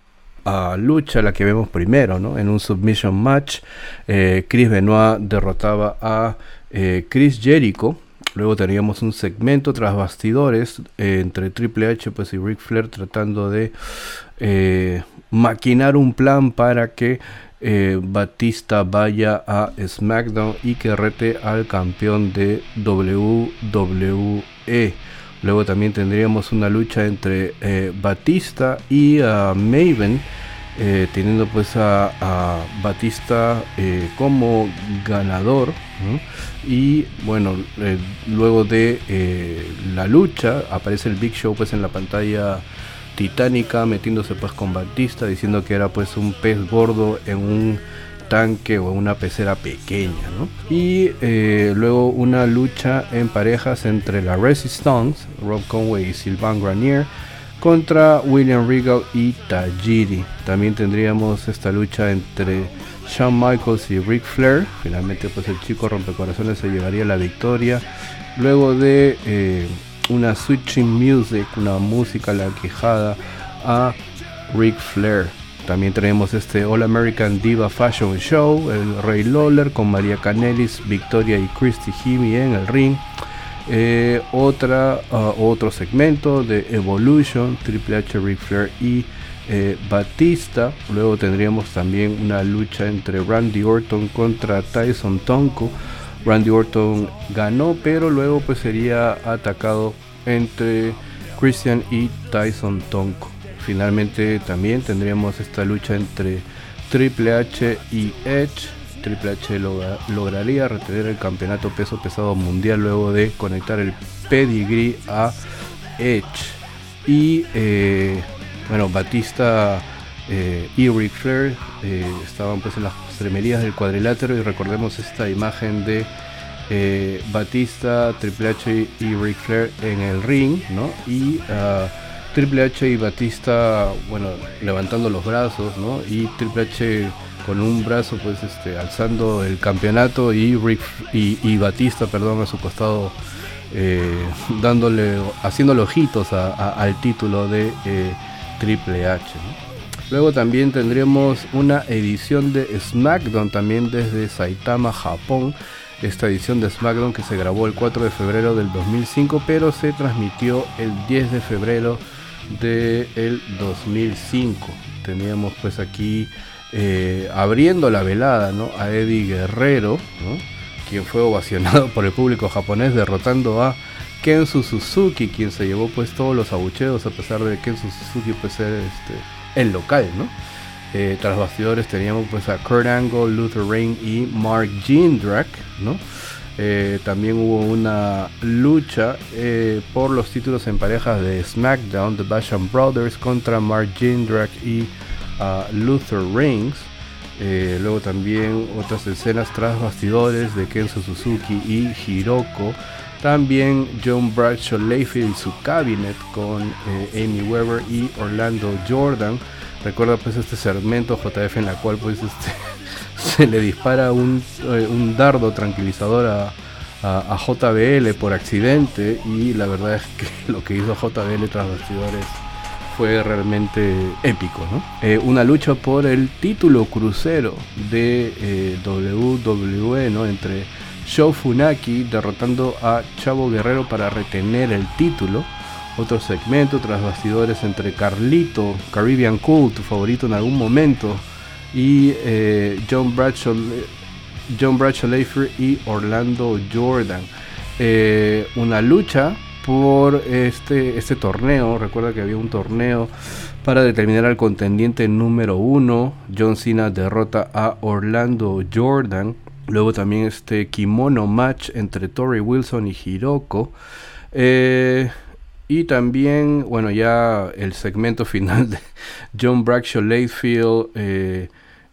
A: ah, lucha la que vemos primero, ¿no? En un submission match, Chris Benoit derrotaba a eh, Chris Jericho. Luego teníamos un segmento tras bastidores eh, entre Triple H pues, y Ric Flair tratando de eh, maquinar un plan para que Batista vaya a SmackDown y que rete al campeón de WWE. Luego también tendríamos una lucha entre Batista y Maven. teniendo pues a, Batista como ganador y bueno, eh, luego de eh, la lucha aparece el Big Show pues en la pantalla titánica metiéndose pues con Batista diciendo que era pues un pez gordo en un tanque o una pecera pequeña y eh, luego una lucha en parejas entre la Resistance Rob Conway y Sylvain Granier contra William Regal y Tajiri también tendríamos esta lucha entre Shawn Michaels y Ric Flair. Finalmente pues el chico rompecorazones se llevaría la victoria. Luego de eh, una switching music, una música la quejada a Ric Flair. También tenemos este All American Diva Fashion Show, el Rey Lawler con María Canelis, Victoria y Christy Himi en el ring. Eh, otra, ah, otro segmento de Evolution, Triple H, Ric Flair y eh, Batista. Luego tendríamos también una lucha entre Randy Orton contra Tyson Tonko. Randy Orton ganó, pero luego pues sería atacado entre Christian y Tyson Tonko. Finalmente también tendríamos esta lucha entre Triple H y Edge. Triple H lograría retener el campeonato peso pesado mundial luego de conectar el pedigree a Edge. Y eh, bueno, Batista eh, y Ric Flair eh, estaban pues en las extremerías del cuadrilátero y recordemos esta imagen de eh, Batista, Triple H y Ric Flair en el ring, ¿no? Y ah, Triple H y Batista, bueno, levantando los brazos, ¿no? Y Triple H con un brazo pues este alzando el campeonato y Rick y, Batista, perdón, a su costado dándole, haciendo ojitos al título de Triple H. Luego también tendremos una edición de SmackDown también desde Saitama, Japón. Esta edición de SmackDown que se grabó el 4 de febrero del 2005, pero se transmitió el 10 de febrero del 2005. Teníamos pues aquí eh, abriendo la velada ¿no? a Eddie Guerrero, quien fue ovacionado por el público japonés derrotando a Kenzo Suzuki, quien se llevó pues todos los abucheos a pesar de Kenzo Suzuki pues este, el local, ¿no? Eh, tras bastidores teníamos pues a Kurt Angle, Luther Rain y Mark Jindrak, ¿no? Eh, también hubo una lucha eh, por los títulos en parejas de SmackDown, The Basham Brothers contra Mark Jindrak y uh, Luther Reigns. luego también otras escenas tras bastidores de Kenzo Suzuki y Hiroko también John Bradshaw Layfield y su cabinet con eh, Amy Weber y Orlando Jordan. Recuerda pues este segmento JF en la cual pues este, se le dispara un, eh, un dardo tranquilizador a, JBL por accidente y la verdad es que lo que hizo JBL tras bastidores fue realmente épico, ¿no? Eh, una lucha por el título crucero de WWE, ¿no? Entre Show Funaki derrotando a Chavo Guerrero para retener el título. otro segmento tras bastidores entre Carlito, Caribbean Cool, tu favorito en algún momento, y eh, John Bradshaw, John Bradshaw y Orlando Jordan. Eh, una lucha por este, este torneo. Recuerda que había un torneo para determinar al contendiente número uno. John Cena derrota a Orlando Jordan. Luego también este kimono match entre Tori Wilson y Hiroko. Eh, y también, bueno, ya el segmento final de John Bradshaw Layfield eh,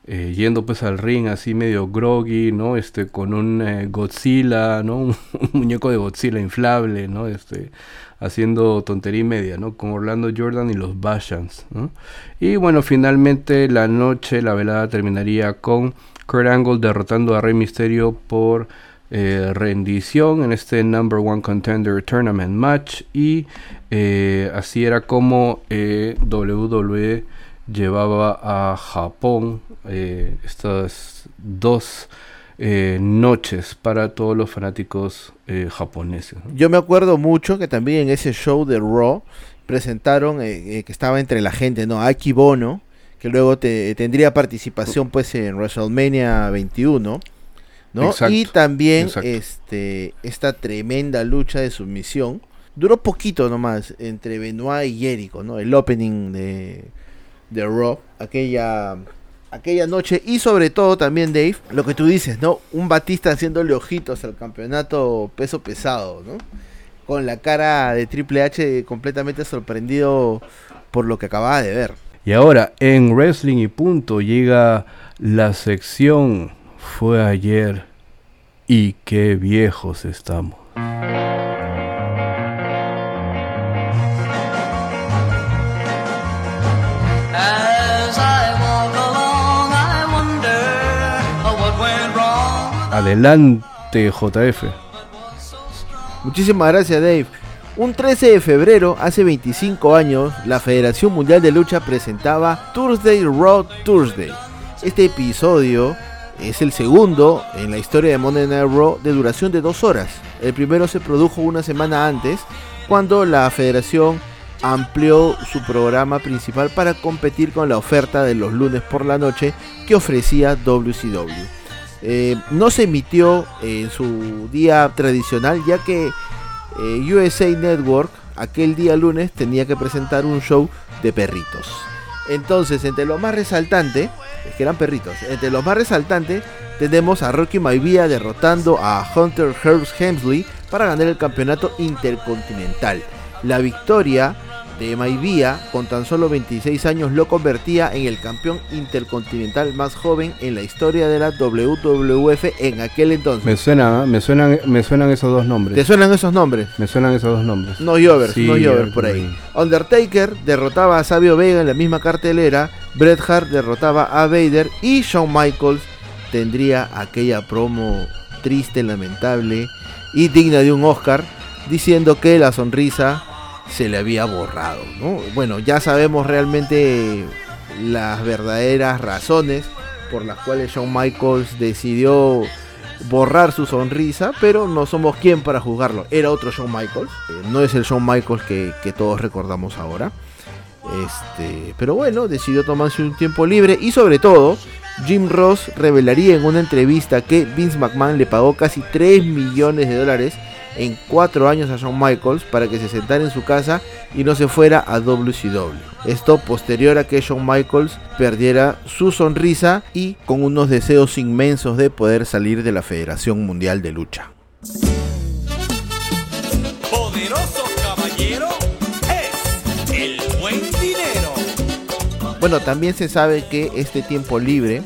A: eh, yendo pues al ring así medio groggy, ¿no? Este, con un Godzilla, ¿no? Un, muñeco de Godzilla inflable, ¿no? Este, haciendo tontería y media, ¿no? Con Orlando Jordan y los Bashans, Y bueno, finalmente la noche, la velada terminaría con Kurt Angle derrotando a Rey Mysterio por eh, rendición en este Number One Contender Tournament Match y eh, así era como eh, WWE llevaba a Japón estas dos noches para todos los fanáticos japoneses.
B: Yo me acuerdo mucho que también en ese show de Raw presentaron que estaba entre la gente, ¿no? Aki Bono, que luego te, tendría participación pues en WrestleMania 21 y también este esta tremenda lucha de sumisión duró poquito nomás entre Benoit y Jericho, ¿no? El opening de, de Raw, aquella aquella noche y sobre todo también Dave, lo que tú dices, ¿no? Un Batista haciéndole ojitos al campeonato peso pesado, ¿no? Con la cara de Triple H completamente sorprendido por lo que acababa de ver.
A: Y ahora en Wrestling y Punto llega la sección fue ayer y qué viejos estamos. Adelante, JF.
B: Muchísimas gracias, Dave. Un 13 de febrero, hace 25 años, la Federación Mundial de Lucha presentaba Thursday Road Thursday. Este episodio es el segundo en la historia de Monday Night Raw de duración de dos horas. El primero se produjo una semana antes, cuando la federación amplió su programa principal para competir con la oferta de los lunes por la noche que ofrecía WCW. Eh, no se emitió en su día tradicional ya que eh, USA Network aquel día lunes tenía que presentar un show de perritos. Entonces, entre lo más resaltante, es que eran perritos, entre los más resaltantes tenemos a Rocky Maivia derrotando a Hunter Hearst Hemsley para ganar el campeonato intercontinental. La victoria de Maivia, con tan solo 26 años, lo convertía en el campeón intercontinental más joven en la historia de la WWF en aquel entonces.
A: Me suena, ¿eh? me suenan, me suenan esos dos nombres.
B: ¿Te suenan esos nombres?
A: Me suenan esos dos nombres.
B: No Jovers, no Jovers por ahí. Undertaker derrotaba a Sabio Vega en la misma cartelera, Bret Hart derrotaba a Vader y Shawn Michaels tendría aquella promo triste, lamentable y digna de un Oscar, diciendo que la sonrisa se le había borrado. ¿no? Bueno, ya sabemos realmente las verdaderas razones por las cuales Shawn Michaels decidió borrar su sonrisa, pero no somos quien para juzgarlo. Era otro Shawn Michaels, eh, no es el Shawn Michaels que, todos recordamos ahora. Este, pero bueno, decidió tomarse un tiempo libre y sobre todo, Jim Ross revelaría en una entrevista que Vince McMahon le pagó casi 3 millones de dólares en cuatro años a Shawn Michaels para que se sentara en su casa y no se fuera a WCW. Esto posterior a que Shawn Michaels perdiera su sonrisa y con unos deseos inmensos de poder salir de la Federación Mundial de Lucha. Bueno, también se sabe que este tiempo libre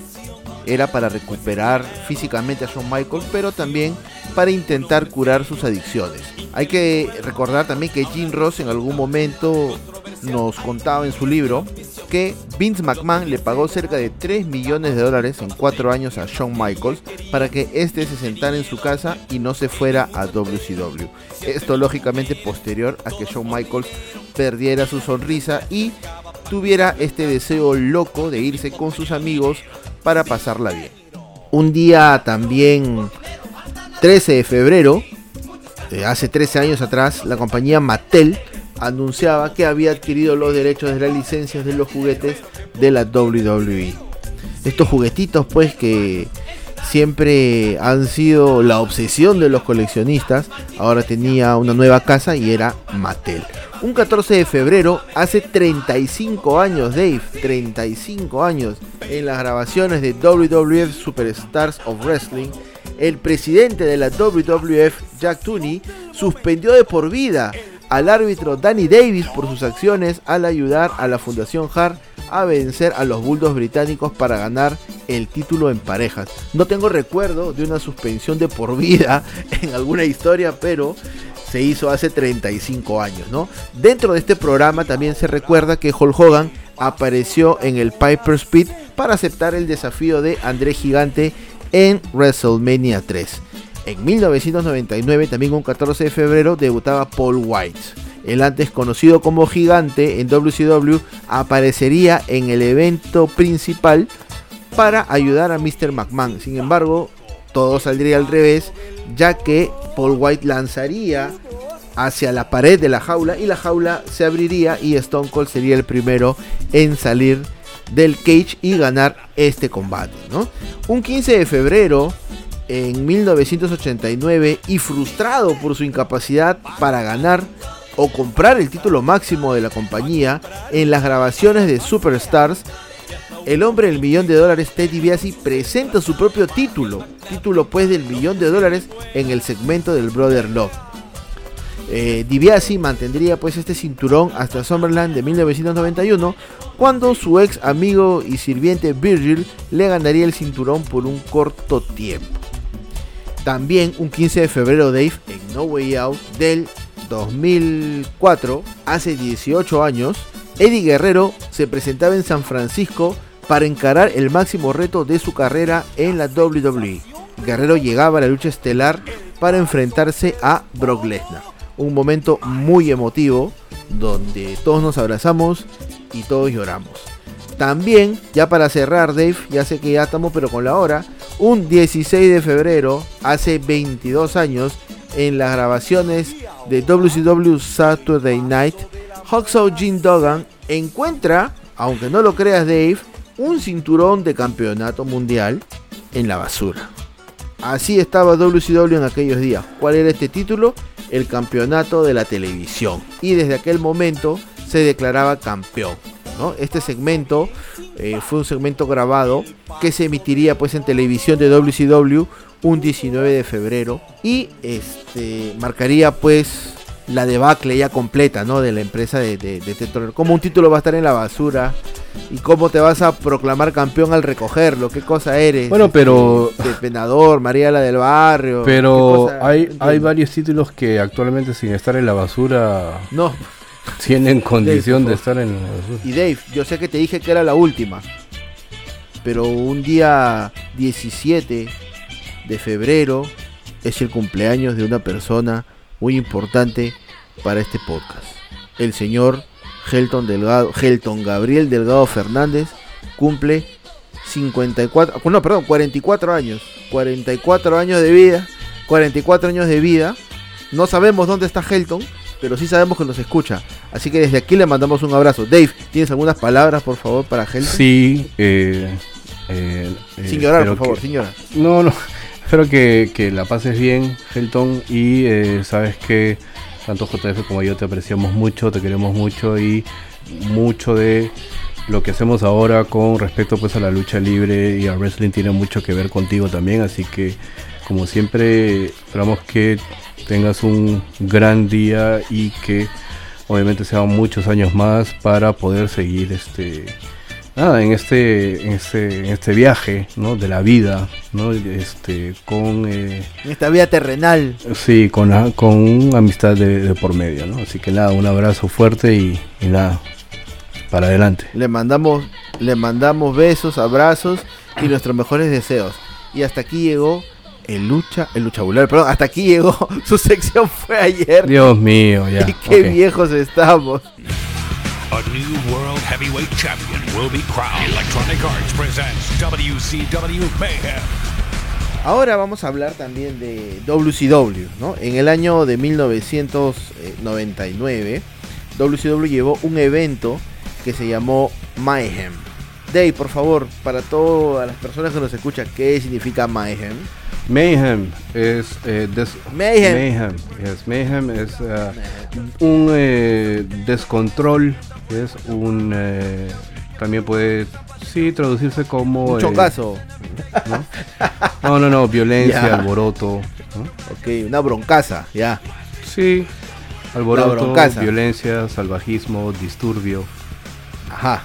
B: era para recuperar físicamente a Shawn Michaels, pero también para intentar curar sus adicciones. Hay que recordar también que Jim Ross en algún momento nos contaba en su libro que Vince McMahon le pagó cerca de 3 millones de dólares en 4 años a Shawn Michaels para que éste se sentara en su casa y no se fuera a WCW. Esto lógicamente posterior a que Shawn Michaels perdiera su sonrisa y tuviera este deseo loco de irse con sus amigos para pasarla bien. Un día también 13 de febrero, hace 13 años atrás, la compañía Mattel anunciaba que había adquirido los derechos de las licencias de los juguetes de la WWE. Estos juguetitos pues que siempre han sido la obsesión de los coleccionistas, ahora tenía una nueva casa y era Mattel. Un 14 de febrero, hace 35 años, Dave, 35 años, en las grabaciones de WWF Superstars of Wrestling, el presidente de la WWF, Jack Tooney, suspendió de por vida al árbitro Danny Davis por sus acciones al ayudar a la Fundación Hart a vencer a los Bulldogs británicos para ganar el título en parejas. No tengo recuerdo de una suspensión de por vida en alguna historia, pero se hizo hace 35 años, ¿no? Dentro de este programa también se recuerda que Hulk Hogan apareció en el Piper Speed para aceptar el desafío de André Gigante en WrestleMania 3. En 1999, también un 14 de febrero, debutaba Paul White. El antes conocido como Gigante en WCW aparecería en el evento principal para ayudar a Mr. McMahon. Sin embargo, todo saldría al revés, ya que Paul White lanzaría hacia la pared de la jaula y la jaula se abriría y Stone Cold sería el primero en salir del cage y ganar este combate. Un 15 de febrero en 1989 y frustrado por su incapacidad para ganar o comprar el título máximo de la compañía en las grabaciones de Superstars, el hombre del millón de dólares Ted DiBiase presenta su propio título, título pues del millón de dólares en el segmento del Brother Love. Eh, DiBiase mantendría pues este cinturón hasta Summerland de 1991, cuando su ex amigo y sirviente Virgil le ganaría el cinturón por un corto tiempo. También un 15 de febrero Dave en No Way Out del 2004, hace 18 años, Eddie Guerrero se presentaba en San Francisco para encarar el máximo reto de su carrera en la WWE. Guerrero llegaba a la lucha estelar para enfrentarse a Brock Lesnar. Un momento muy emotivo donde todos nos abrazamos y todos lloramos. También, ya para cerrar, Dave, ya sé que ya estamos pero con la hora, un 16 de febrero, hace 22 años, en las grabaciones de WCW Saturday Night, Huxley Jim Duggan encuentra, aunque no lo creas Dave, un cinturón de campeonato mundial en la basura. Así estaba WCW en aquellos días. ¿Cuál era este título? El campeonato de la televisión. Y desde aquel momento se declaraba campeón. Este segmento eh, fue un segmento grabado que se emitiría pues en televisión de WCW un 19 de febrero y este marcaría pues la debacle ya completa ¿no? de la empresa de, de, de Como un título va a estar en la basura y cómo te vas a proclamar campeón al recogerlo, qué cosa eres.
A: Bueno, pero.
B: Despendador, María la del barrio.
A: Pero hay, hay varios títulos que actualmente sin estar en la basura.
B: No.
A: Tienen condición de estar en la basura.
B: Y Dave, yo sé que te dije que era la última. Pero un día 17 de febrero es el cumpleaños de una persona muy importante para este podcast. El señor Helton Delgado, Helton Gabriel Delgado Fernández cumple 54, no, perdón, 44 años, 44 años de vida, 44 años de vida. No sabemos dónde está Helton, pero sí sabemos que nos escucha. Así que desde aquí le mandamos un abrazo. Dave, ¿tienes algunas palabras, por favor, para Helton?
A: Sí, eh, eh,
B: sin llorar, por favor, sin llorar.
A: No, no. Espero que, que la pases bien, Helton, y eh, sabes que tanto JF como yo te apreciamos mucho, te queremos mucho y mucho de lo que hacemos ahora con respecto pues a la lucha libre y al wrestling tiene mucho que ver contigo también, así que como siempre esperamos que tengas un gran día y que obviamente sean muchos años más para poder seguir este nada, en este, en este, en este viaje, ¿no? De la vida, ¿no? Este, con...
B: Eh, en esta vida terrenal.
A: Sí, con, con amistad de, por medio, ¿no? Así que nada, un abrazo fuerte y, nada, para adelante.
B: Le mandamos, le mandamos besos, abrazos y nuestros mejores deseos. Y hasta aquí llegó el lucha, el luchabular, perdón, hasta aquí llegó, su sección fue ayer.
A: Dios mío, ya.
B: Y qué viejos estamos. A new world heavyweight champion will be crowned. Electronic Arts presents WCW Mayhem. Ahora vamos a hablar también de WCW, ¿no? En el año de 1999, WCW llevó un evento que se llamó Mayhem. Dave, por favor, para todas las personas que nos escuchan, ¿qué significa Mayhem?
A: Mayhem es eh, des-
B: Mayhem.
A: Mayhem, yes, mayhem es eh, un eh, descontrol, es un eh, también puede sí traducirse como
B: Un chongazo.
A: ¿no? no no no violencia, alboroto, ¿no?
B: Ok, una broncaza, ya.
A: sí, alboroto, violencia, salvajismo, disturbio.
B: Ajá,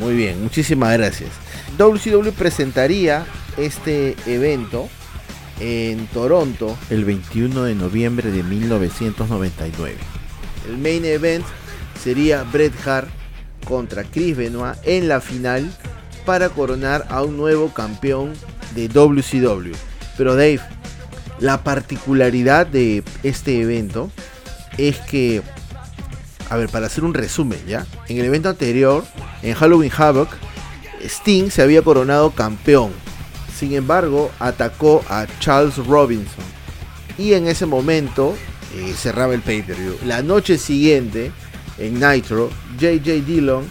B: muy bien, muchísimas gracias. WCW presentaría este evento en Toronto el 21 de noviembre de 1999. El main event sería Bret Hart contra Chris Benoit en la final para coronar a un nuevo campeón de WCW. Pero Dave, la particularidad de este evento es que a ver, para hacer un resumen, ¿ya? En el evento anterior, en Halloween Havoc, Sting se había coronado campeón. Sin embargo, atacó a Charles Robinson. Y en ese momento eh, cerraba el pay-per-view. La noche siguiente, en Nitro, JJ Dillon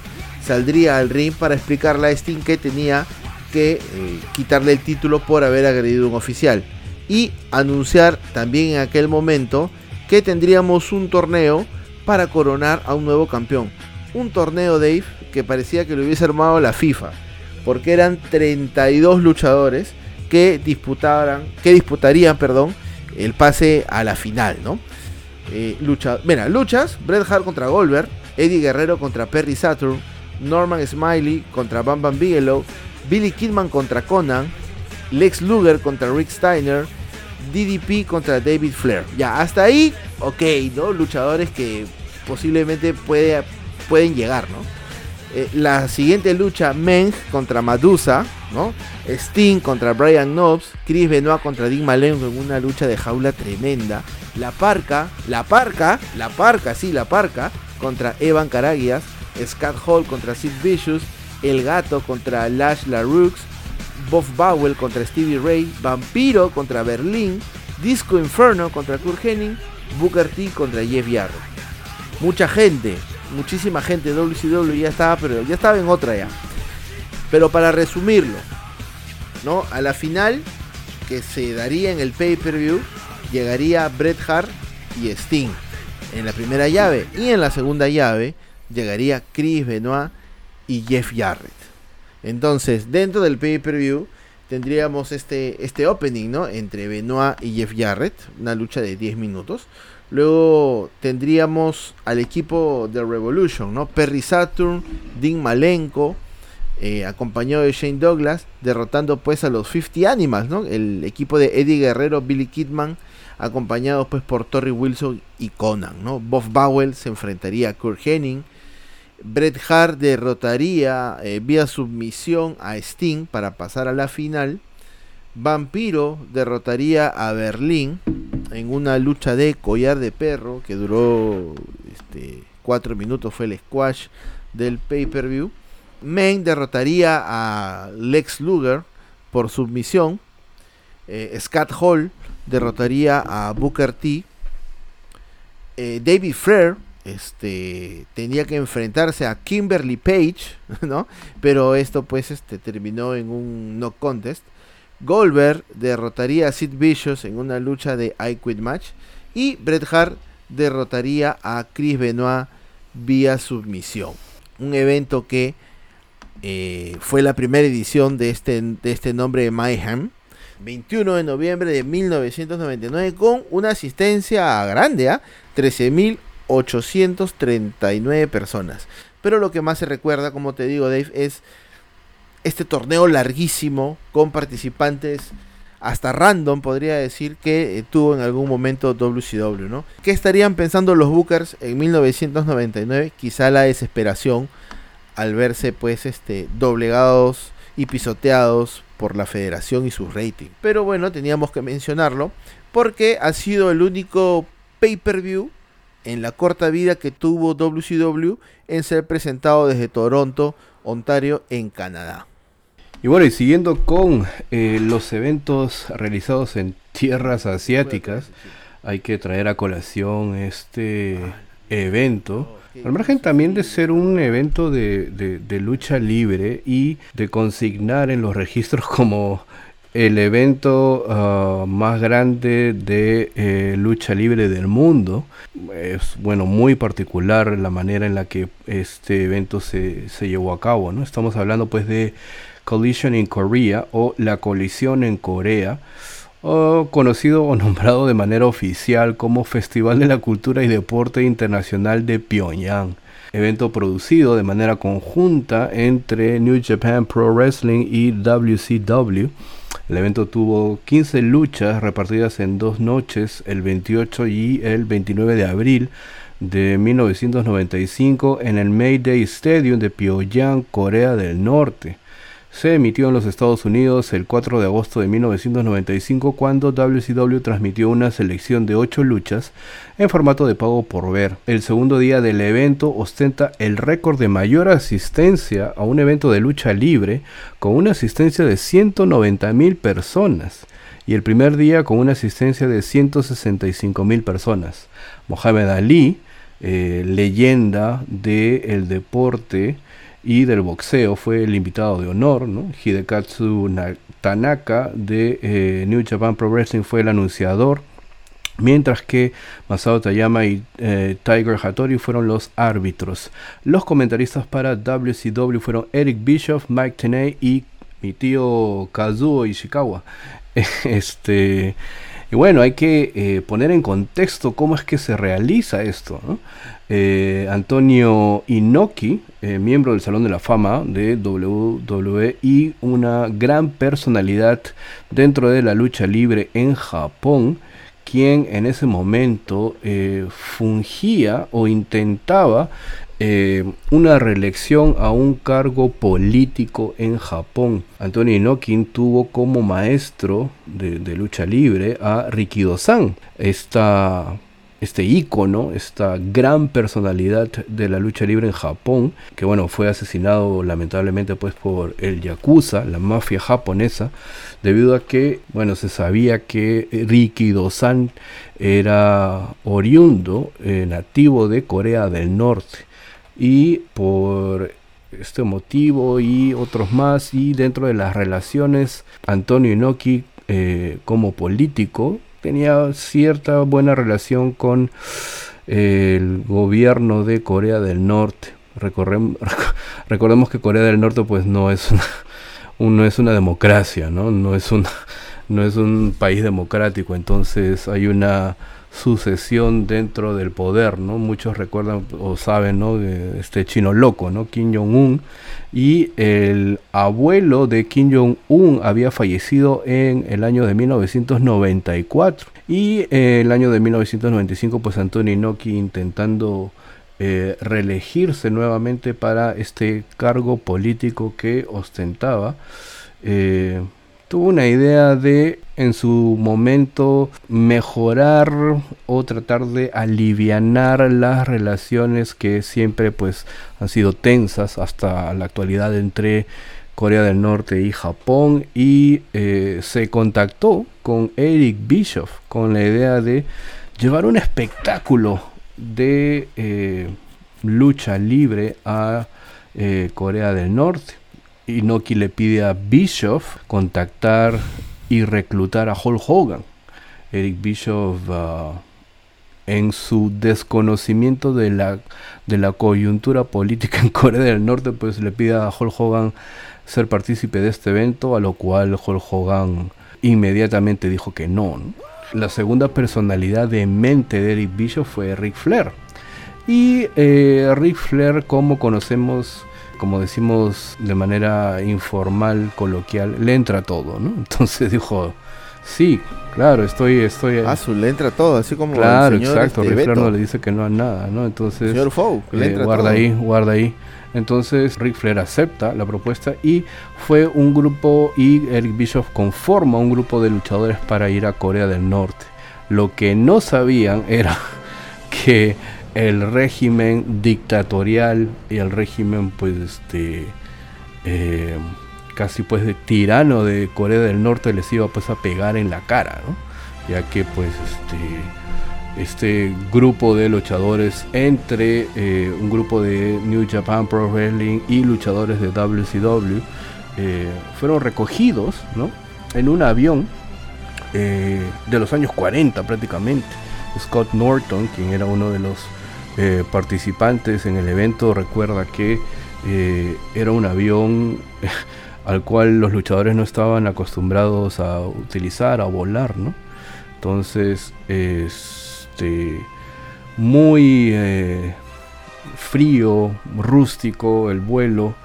B: saldría al ring para explicarle a Sting que tenía que eh, quitarle el título por haber agredido a un oficial. Y anunciar también en aquel momento que tendríamos un torneo para coronar a un nuevo campeón. Un torneo, Dave, que parecía que lo hubiese armado la FIFA, porque eran 32 luchadores que disputaran, que disputarían, perdón, el pase a la final, ¿no? Eh, lucha, mira, luchas, Bret Hart contra Goldberg, Eddie Guerrero contra Perry Saturn, Norman Smiley contra Bam Bam Bigelow, Billy Kidman contra Conan, Lex Luger contra Rick Steiner, DDP contra David Flair. Ya, hasta ahí, ok, ¿no? Luchadores que posiblemente puede, pueden llegar, ¿no? Eh, la siguiente lucha, Meng contra Madusa, ¿no? Sting contra Brian Knobs, Chris Benoit contra Dean Malenko en una lucha de jaula tremenda. La Parca, la Parca, la Parca, sí, la Parca contra Evan Caragias, Scott Hall contra Sid Vicious, El Gato contra Lash LaRux, Bob Bowell contra Stevie Ray, Vampiro contra Berlín, Disco Inferno contra Kurt Hennig, Booker T contra Jeff Jarrett. Mucha gente, muchísima gente de WCW ya estaba, pero ya estaba en otra ya. Pero para resumirlo, ¿no? A la final que se daría en el pay-per-view, llegaría Bret Hart y Sting en la primera llave. Y en la segunda llave llegaría Chris Benoit y Jeff Jarrett. Entonces, dentro del pay-per-view tendríamos este, este opening, ¿no? Entre Benoit y Jeff Jarrett, una lucha de 10 minutos. Luego tendríamos al equipo de Revolution, ¿no? Perry Saturn, Dean Malenko, eh, acompañado de Shane Douglas, derrotando pues a los 50 Animals, ¿no? El equipo de Eddie Guerrero, Billy Kidman, acompañados pues por Torrey Wilson y Conan, ¿no? Bob Bowell se enfrentaría a Kurt Hennig. Bret Hart derrotaría eh, vía submisión a Sting para pasar a la final. Vampiro derrotaría a Berlín en una lucha de collar de perro que duró este, 4 minutos, fue el squash del pay-per-view. Main derrotaría a Lex Luger por submisión. Eh, Scott Hall derrotaría a Booker T. Eh, David Flair este tenía que enfrentarse a Kimberly Page, ¿no? Pero esto pues este terminó en un no contest. Goldberg derrotaría a Sid Vicious en una lucha de I Quit Match y Bret Hart derrotaría a Chris Benoit vía submisión. Un evento que eh, fue la primera edición de este, de este nombre de Mayhem. 21 de noviembre de 1999 con una asistencia grande a ¿eh? 13.000 839 personas. Pero lo que más se recuerda, como te digo Dave, es este torneo larguísimo con participantes hasta random, podría decir, que eh, tuvo en algún momento WCW, ¿no? ¿Qué estarían pensando los Bookers en 1999? Quizá la desesperación al verse, pues, este, doblegados y pisoteados por la federación y sus ratings. Pero bueno, teníamos que mencionarlo porque ha sido el único pay-per-view en la corta vida que tuvo WCW en ser presentado desde Toronto, Ontario, en Canadá.
A: Y bueno, y siguiendo con eh, los eventos realizados en tierras asiáticas, hay que traer a colación este evento Al margen también de ser un evento de, de, lucha libre y de consignar en los registros como el evento ah, más grande de eh, lucha libre del mundo. Es bueno, muy particular la manera en la que este evento se, se llevó a cabo. ¿no? Estamos hablando pues de Collision in Korea o la colisión en Corea conocido o nombrado de manera oficial como Festival de la Cultura y Deporte Internacional de Pyongyang, evento producido de manera conjunta entre New Japan Pro Wrestling y WCW. El evento tuvo 15 luchas repartidas en dos noches, el 28 y el 29 de abril de 1995 en el Mayday Stadium de Pyongyang, Corea del Norte se emitió en los Estados Unidos el 4 de agosto de 1995 cuando WCW transmitió una selección de 8 luchas en formato de pago por ver. El segundo día del evento ostenta el récord de mayor asistencia a un evento de lucha libre con una asistencia de 190 mil personas y el primer día con una asistencia de 165 mil personas. Mohamed Ali, eh, leyenda del deporte, y del boxeo fue el invitado de honor, ¿no? Hidekatsu Tanaka de eh, New Japan Pro Wrestling fue el anunciador, mientras que Masao Tayama y eh, Tiger Hattori fueron los árbitros. Los comentaristas para WCW fueron Eric Bischoff, Mike Tenay y mi tío Kazuo Ishikawa. este y bueno, hay que eh, poner en contexto cómo es que se realiza esto. Eh, Antonio Inoki, eh, miembro del Salón de la Fama de WWE y una gran personalidad dentro de la lucha libre en Japón, quien en ese momento fungía o intentaba eh, una reelección a un cargo político en Japón. Antonio Inokin tuvo como maestro de, lucha libre a Rikido-san, esta este ícono, esta gran personalidad de la lucha libre en Japón, que bueno, fue asesinado lamentablemente pues por el Yakuza, la mafia japonesa, debido a que, bueno, se sabía que Rikido-san era oriundo, eh, nativo de Corea del Norte. Y por este motivo y otros más y dentro de las relaciones Antonio Inoki eh, como político tenía cierta buena relación con eh, el gobierno de Corea del Norte. Recordemos que Corea del Norte pues no es una, no es una democracia no no es una no es un país democrático. Entonces hay una sucesión dentro del poder, ¿no? Muchos recuerdan o saben, ¿no? De este chino loco, ¿no? Kim Jong-un. Y el abuelo de Kim Jong-un había fallecido en el año de 1994. Y el año de 1995, pues Antonio Inoki intentando eh, reelegirse nuevamente para este cargo político que ostentaba. Eh, tuvo una idea de en su momento mejorar o tratar de alivianar las relaciones que siempre pues han sido tensas hasta la actualidad entre Corea del Norte y Japón y eh, se contactó con Eric Bischoff con la idea de llevar un espectáculo de eh, lucha libre a eh, Corea del Norte Inoki le pide a Bischoff contactar y reclutar a Hulk Hogan. Eric Bischoff, uh, en su desconocimiento de la, de la coyuntura política en Corea del Norte, pues le pide a Hulk Hogan ser partícipe de este evento, a lo cual Hulk Hogan inmediatamente dijo que no. La segunda personalidad de mente de Eric Bischoff fue Ric Flair. Y eh, Flair, como conocemos, como decimos de manera informal, coloquial, le entra todo, ¿no? Entonces dijo, sí, claro, estoy, estoy.
B: Ah, su le entra todo, así como.
A: Claro, exacto. Rick Flair no le dice que no a nada, ¿no? Entonces.
B: Señor Fou, le
A: eh, entra guarda ahí, guarda ahí. Entonces Rick Flair acepta la propuesta y fue un grupo y Eric Bischoff conforma un grupo de luchadores para ir a Corea del Norte. Lo que no sabían era que el régimen dictatorial y el régimen pues este eh, casi pues de tirano de Corea del Norte les iba pues a pegar en la cara ¿no? ya que pues este este grupo de luchadores entre eh, un grupo de New Japan Pro Wrestling y luchadores de WCW eh, fueron recogidos en un avión de los años 40 prácticamente. Scott Norton, quien era uno de los participantes en el evento, recuerda que era un avión al cual los luchadores no estaban acostumbrados a utilizar, a volar, ¿no? Entonces, es este, muy eh, frío, rústico el vuelo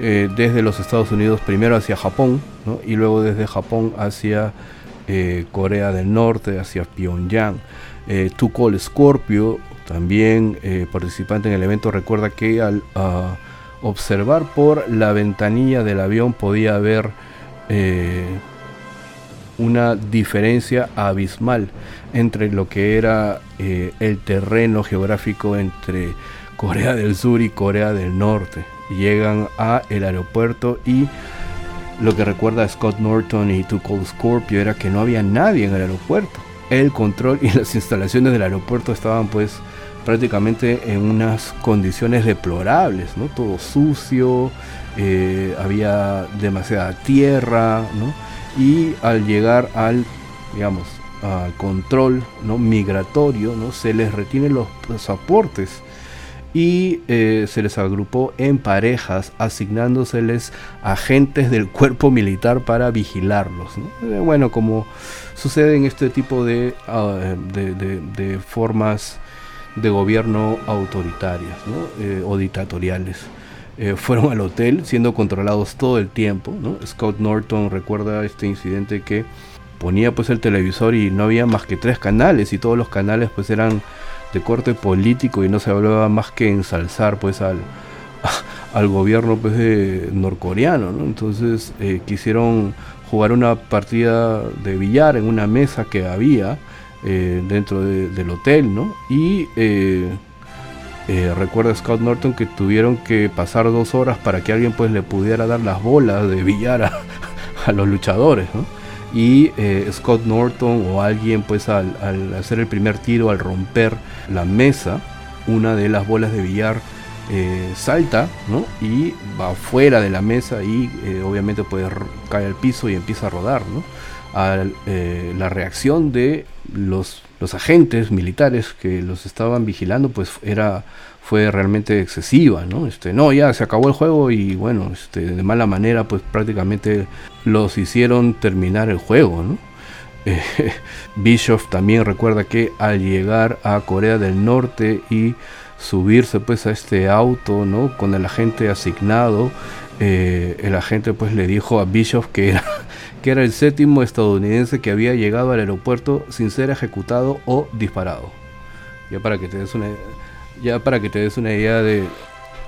A: eh, desde los Estados Unidos primero hacia Japón y luego desde Japón hacia eh, Corea del Norte, hacia Pyongyang. Tukol Scorpio, también participante en el evento, recuerda que al observar por la ventanilla del avión podía ver una diferencia abismal entre lo que era eh, el terreno geográfico entre Corea del Sur y Corea del Norte. Llegan a el aeropuerto y lo que recuerda Scott Norton y Tuchel Scorpio era que no había nadie en el aeropuerto. El control y las instalaciones del aeropuerto estaban pues prácticamente en unas condiciones deplorables, ¿no? Todo sucio, eh, había demasiada tierra, ¿no? y al llegar al, digamos, al control ¿no? migratorio, ¿no? se les retienen los pasaportes y eh, se les agrupó en parejas, asignándoseles agentes del cuerpo militar para vigilarlos. Eh, bueno, como sucede en este tipo de, ah, de, formas de gobierno autoritarias eh, o dictatoriales. Eh, fueron al hotel siendo controlados todo el tiempo. Scott Norton recuerda este incidente que ponía pues el televisor y no había más que tres canales y todos los canales pues eran de corte político y no se hablaba más que ensalzar pues al, gobierno pues norcoreano. Entonces eh, quisieron jugar una partida de billar en una mesa que había eh, dentro del hotel, ¿no? Y eh, recuerda Scott Norton que tuvieron que pasar dos horas para que alguien pues le pudiera dar las bolas de billar a, los luchadores, Y eh, Scott Norton o alguien pues al, hacer el primer tiro, al romper la mesa, una de las bolas de billar eh, salta y va fuera de la mesa y obviamente pues cae al piso y empieza a rodar. ¿no? La reacción de los los agentes militares que los estaban vigilando pues era fue realmente excesiva, ¿no? Este, no, ya se acabó el juego y bueno, este, de mala manera pues prácticamente los hicieron terminar el juego, ¿no? Eh, Bischoff también recuerda que al llegar a Corea del Norte y subirse pues a este auto, ¿no? Con el agente asignado, eh, el agente pues le dijo a Bischoff que era que era el séptimo estadounidense que había llegado al aeropuerto sin ser ejecutado o disparado. Ya para que te des una, ya para que te des una idea de,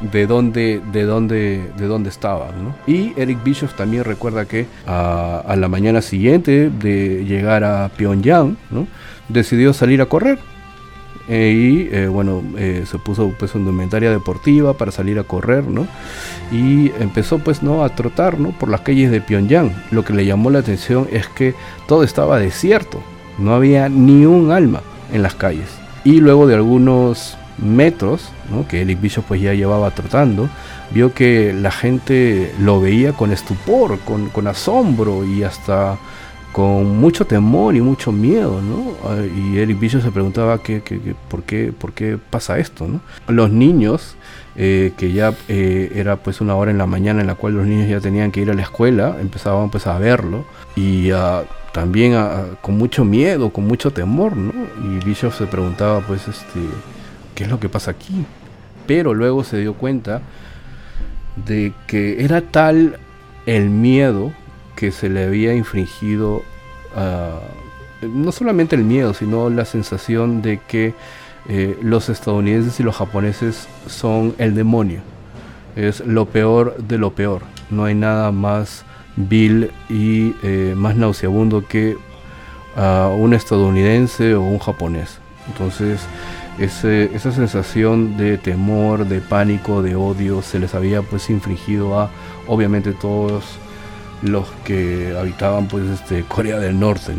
A: de dónde, de dónde, de dónde estaban. Y Eric Bischoff también recuerda que a, la mañana siguiente de llegar a Pyongyang, decidió salir a correr eh, y eh, bueno, eh, se puso pues una indumentaria deportiva para salir a correr, ¿no? Y empezó pues no a trotar, ¿no? Por las calles de Pyongyang. Lo que le llamó la atención es que todo estaba desierto, no había ni un alma en las calles. Y luego de algunos metros, ¿no? que Eric Bishop pues ya llevaba trotando, vio que la gente lo veía con estupor, con, con asombro y hasta con mucho temor y mucho miedo, ¿no? Ah, y Eric Bishop se preguntaba qué, por, qué, por qué pasa esto. Los niños, eh, que ya eh, era pues una hora en la mañana en la cual los niños ya tenían que ir a la escuela, empezaban pues a verlo y también con mucho miedo, con mucho temor, ¿no? Y Bishop se preguntaba pues este, ¿qué es lo que pasa aquí? Pero luego se dio cuenta de que era tal el miedo que se le había infringido no solamente el miedo, sino la sensación de que eh, los estadounidenses y los japoneses son el demonio. Es lo peor de lo peor. No hay nada más vil y eh, más nauseabundo que un estadounidense o un japonés. Entonces, esa sensación de temor, de pánico, de odio se les había pues infringido a obviamente todos los que habitaban pues este Corea del Norte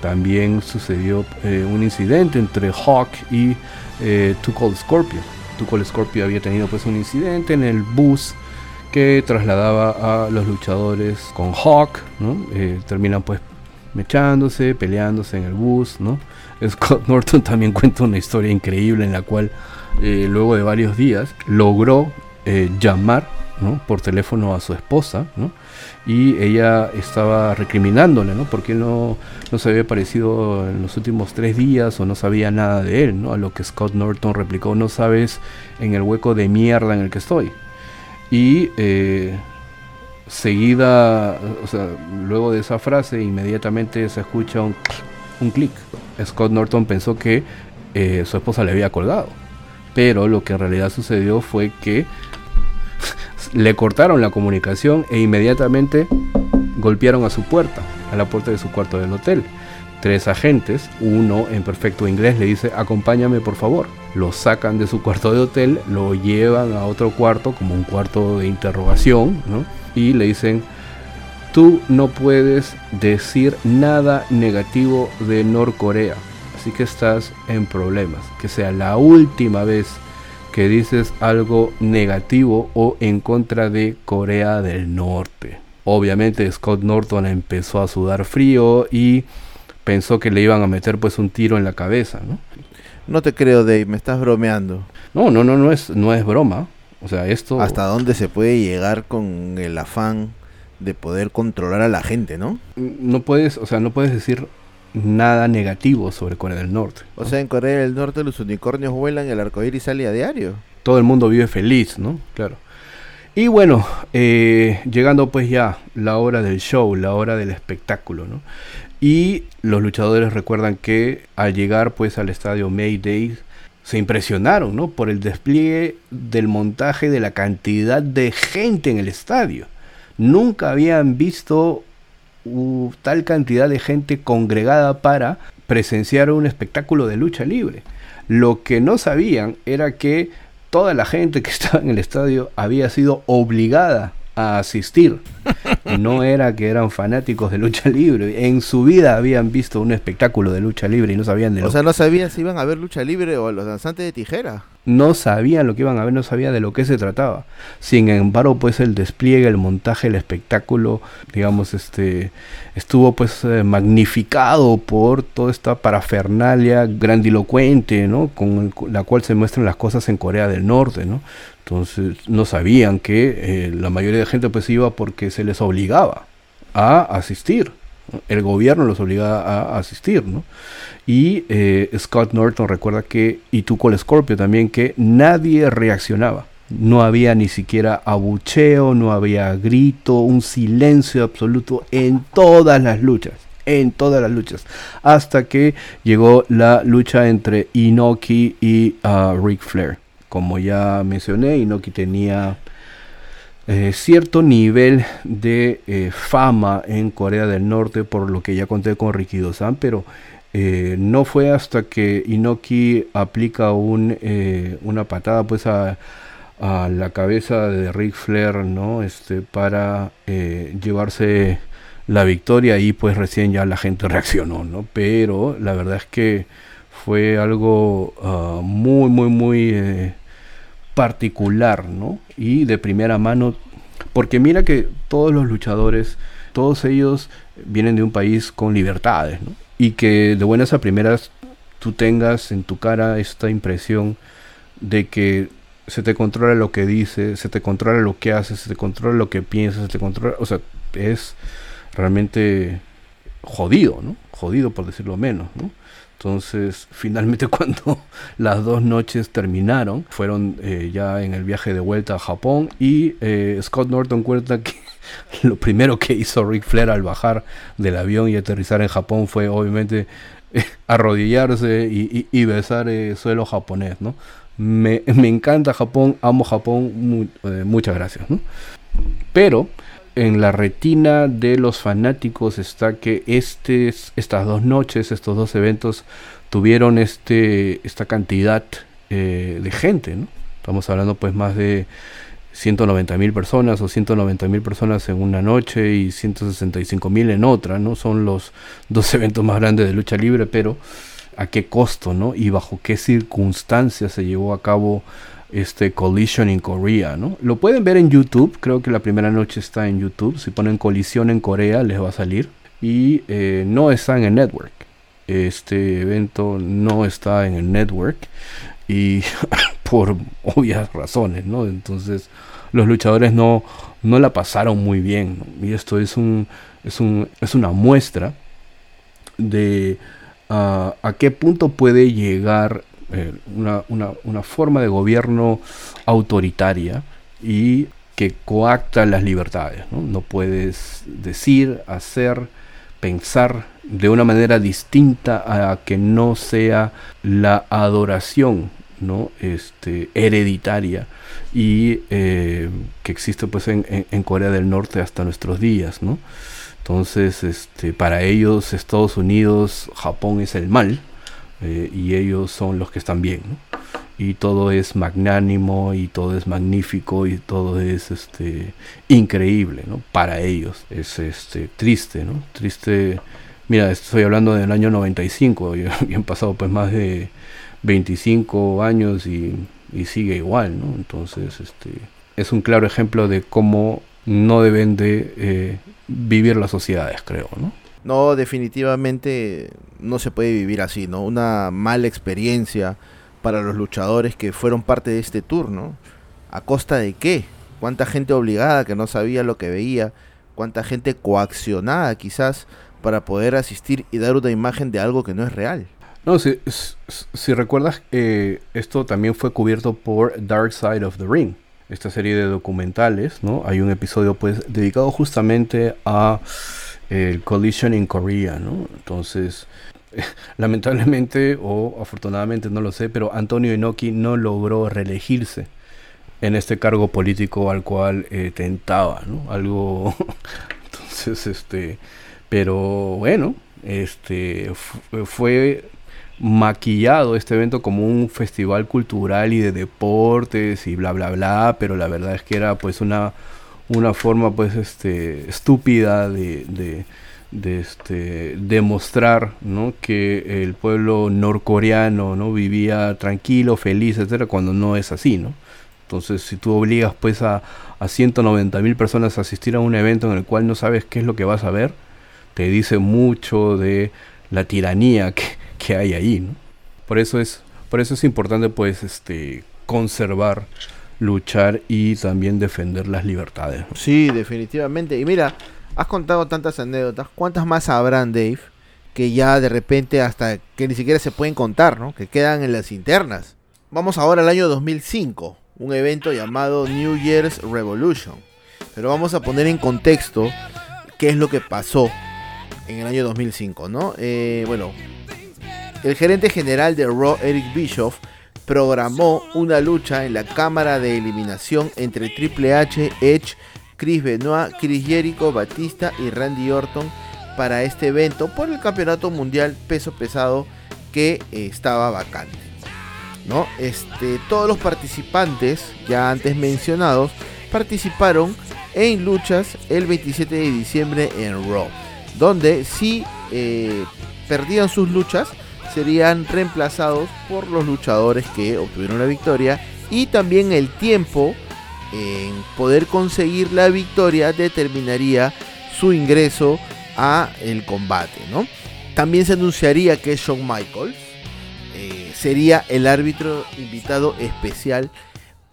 A: también sucedió eh, un incidente entre Hawk y eh, Scorpio. Tukol Scorpio había tenido pues un incidente en el bus que trasladaba a los luchadores con Hawk. Eh, terminan pues mechándose, peleándose en el bus, ¿no? Scott Norton también cuenta una historia increíble en la cual eh, luego de varios días logró llamar por teléfono a su esposa. Y ella estaba recriminándole, ¿no? Porque no, no se había aparecido en los últimos tres días o no sabía nada de él, ¿no? A lo que Scott Norton replicó, no sabes en el hueco de mierda en el que estoy. Y eh, seguida, o sea, luego de esa frase, inmediatamente se escucha un, un clic. Scott Norton pensó que eh, su esposa le había colgado. Pero lo que en realidad sucedió fue que le cortaron la comunicación e inmediatamente golpearon a su puerta, a la puerta de su cuarto del hotel. Tres agentes, uno en perfecto inglés le dice, acompáñame por favor. Lo sacan de su cuarto de hotel, lo llevan a otro cuarto, como un cuarto de interrogación, ¿no? y le dicen, tú no puedes decir nada negativo de Norcorea, así que estás en problemas. Que sea la última vez que dices algo negativo o en contra de Corea del Norte. Obviamente Scott Norton empezó a sudar frío y pensó que le iban a meter pues un tiro en la cabeza, ¿no?
B: No te creo, Dave, me estás bromeando.
A: No, no, no, no es, no es broma. O sea, esto...
B: ¿Hasta dónde se puede llegar con el afán de poder controlar a la gente, no?
A: No puedes, o sea, no puedes decir nada negativo sobre Corea del Norte.
B: O sea, en Corea del Norte los unicornios vuelan el arcoíris sale a diario.
A: Todo el mundo vive feliz, ¿no? Claro. Y bueno, eh, llegando pues ya la hora del show, la hora del espectáculo, ¿no? Y los luchadores recuerdan que al llegar pues al estadio Mayday se impresionaron, ¿no? Por el despliegue del montaje de la cantidad de gente en el estadio. Nunca habían visto tal cantidad de gente congregada para presenciar un espectáculo de lucha libre. Lo que no sabían era que toda la gente que estaba en el estadio había sido obligada a asistir. No era que eran fanáticos de lucha libre. En su vida habían visto un espectáculo de lucha libre y no sabían de
B: lo O sea, no sabían si iban a ver lucha libre o los danzantes de tijera.
A: No sabían lo que iban a ver, no sabían de lo que se trataba. Sin embargo, pues el despliegue, el montaje, el espectáculo, digamos, este estuvo pues eh, magnificado por toda esta parafernalia grandilocuente, ¿no? Con la cual se muestran las cosas en Corea del Norte, ¿no? Entonces no sabían que eh, la mayoría de gente pues iba porque se les obligaba a asistir. El gobierno los obligaba a asistir, ¿no? Y eh, Scott Norton recuerda que, y tú con Scorpio también, que nadie reaccionaba. No había ni siquiera abucheo, no había grito, un silencio absoluto en todas las luchas. En todas las luchas. Hasta que llegó la lucha entre Inoki y uh, Ric Flair como ya mencioné, Inoki tenía eh, cierto nivel de eh, fama en Corea del Norte, por lo que ya conté con Ricky Dosan, pero eh, no fue hasta que Inoki aplica un, una patada pues a, a, la cabeza de Ric Flair, ¿no? Este, para llevarse la victoria y pues recién ya la gente reaccionó, ¿no? Pero la verdad es que fue algo uh, muy, muy, muy particular, ¿no? Y de primera mano, porque mira que todos los luchadores, todos ellos vienen de un país con libertades, ¿no? Y que de buenas a primeras tú tengas en tu cara esta impresión de que se te controla lo que dices, se te controla lo que haces, se te controla lo que piensas, se te controla, o sea, es realmente jodido, ¿no? Jodido por decirlo menos, ¿no? Entonces, finalmente cuando las dos noches terminaron, fueron eh, ya en el viaje de vuelta a Japón y eh, Scott Norton cuenta que lo primero que hizo Ric Flair al bajar del avión y aterrizar en Japón fue obviamente eh, arrodillarse y, besar suelo japonés, ¿no? Me, encanta Japón, amo Japón, muchas gracias, ¿no? Pero en la retina de los fanáticos está que estas dos noches, estos dos eventos, tuvieron este, esta cantidad eh, de gente, ¿no? Estamos hablando pues más de 190 mil personas o 190 mil personas en una noche y 165 mil en otra, ¿no? Son los dos eventos más grandes de lucha libre, pero a qué costo, ¿no? Y bajo qué circunstancias se llevó a cabo este Collision in Korea, ¿no? Lo pueden ver en YouTube, creo que la primera noche está en YouTube, si ponen Colisión en Corea les va a salir y eh, no está en el network. Este evento no está en el network y por obvias razones, ¿no? Entonces los luchadores no, no la pasaron muy bien y esto es un, es un es una muestra de uh, a qué punto puede llegar eh, una, una, una, forma de gobierno autoritaria y que coacta las libertades. ¿no? no puedes decir, hacer, pensar de una manera distinta a que no sea la adoración ¿no? este, hereditaria y eh, que existe pues en, en, Corea del Norte hasta nuestros días. ¿no? Entonces, este, para ellos Estados Unidos, Japón es el mal eh, y ellos son los que están bien. ¿no? Y todo es magnánimo y todo es magnífico y todo es este, increíble ¿no? para ellos. Es este, triste, ¿no? Triste. Mira, estoy hablando del año 95 y, y han pasado pues más de 25 años y, sigue igual, ¿no? Entonces, este, es un claro ejemplo de cómo no deben de eh, vivir las sociedades, creo, ¿no?
B: No, definitivamente no se puede vivir así, ¿no? Una mala experiencia para los luchadores que fueron parte de este tour, ¿no? ¿A costa de qué? ¿Cuánta gente obligada que no sabía lo que veía? ¿Cuánta gente coaccionada quizás para poder asistir y dar una imagen de algo que no es real?
A: No, si, si recuerdas, eh, esto también fue cubierto por Dark Side of the Ring, esta serie de documentales, ¿no? Hay un episodio pues dedicado justamente a el Collision in Korea, ¿no? Entonces, lamentablemente o afortunadamente no lo sé, pero Antonio Inoki no logró reelegirse en este cargo político al cual eh, tentaba, ¿no? Algo, entonces, este, pero bueno, este, fue maquillado este evento como un festival cultural y de deportes y bla bla bla, pero la verdad es que era pues una una forma pues este estúpida de, de, este demostrar ¿no? que el pueblo norcoreano no vivía tranquilo feliz etcétera cuando no es así no entonces si tú obligas pues a, a 190 mil personas a asistir a un evento en el cual no sabes qué es lo que vas a ver te dice mucho de la tiranía que, que hay ahí no por eso es por eso es importante pues este conservar luchar y también defender las libertades.
B: Sí, definitivamente. Y mira, has contado tantas anécdotas. ¿Cuántas más habrán, Dave? Que ya de repente hasta que ni siquiera se pueden contar, ¿no? Que quedan en las internas. Vamos ahora al año 2005, un evento llamado New Year's Revolution. Pero vamos a poner en contexto qué es lo que pasó en el año 2005, ¿no? Eh, bueno, el gerente general de Raw, Eric Bischoff, programó una lucha en la cámara de eliminación entre Triple H, Edge, Chris Benoit, Chris Jericho, Batista y Randy Orton para este evento por el campeonato mundial peso pesado que eh, estaba vacante. ¿no? Este, todos los participantes, ya antes mencionados, participaron en luchas el 27 de diciembre en Raw, donde si eh, perdían sus luchas, serían reemplazados por los luchadores que obtuvieron la victoria y también el tiempo en poder conseguir la victoria determinaría su ingreso a el combate, ¿no? También se anunciaría que Shawn Michaels eh, sería el árbitro invitado especial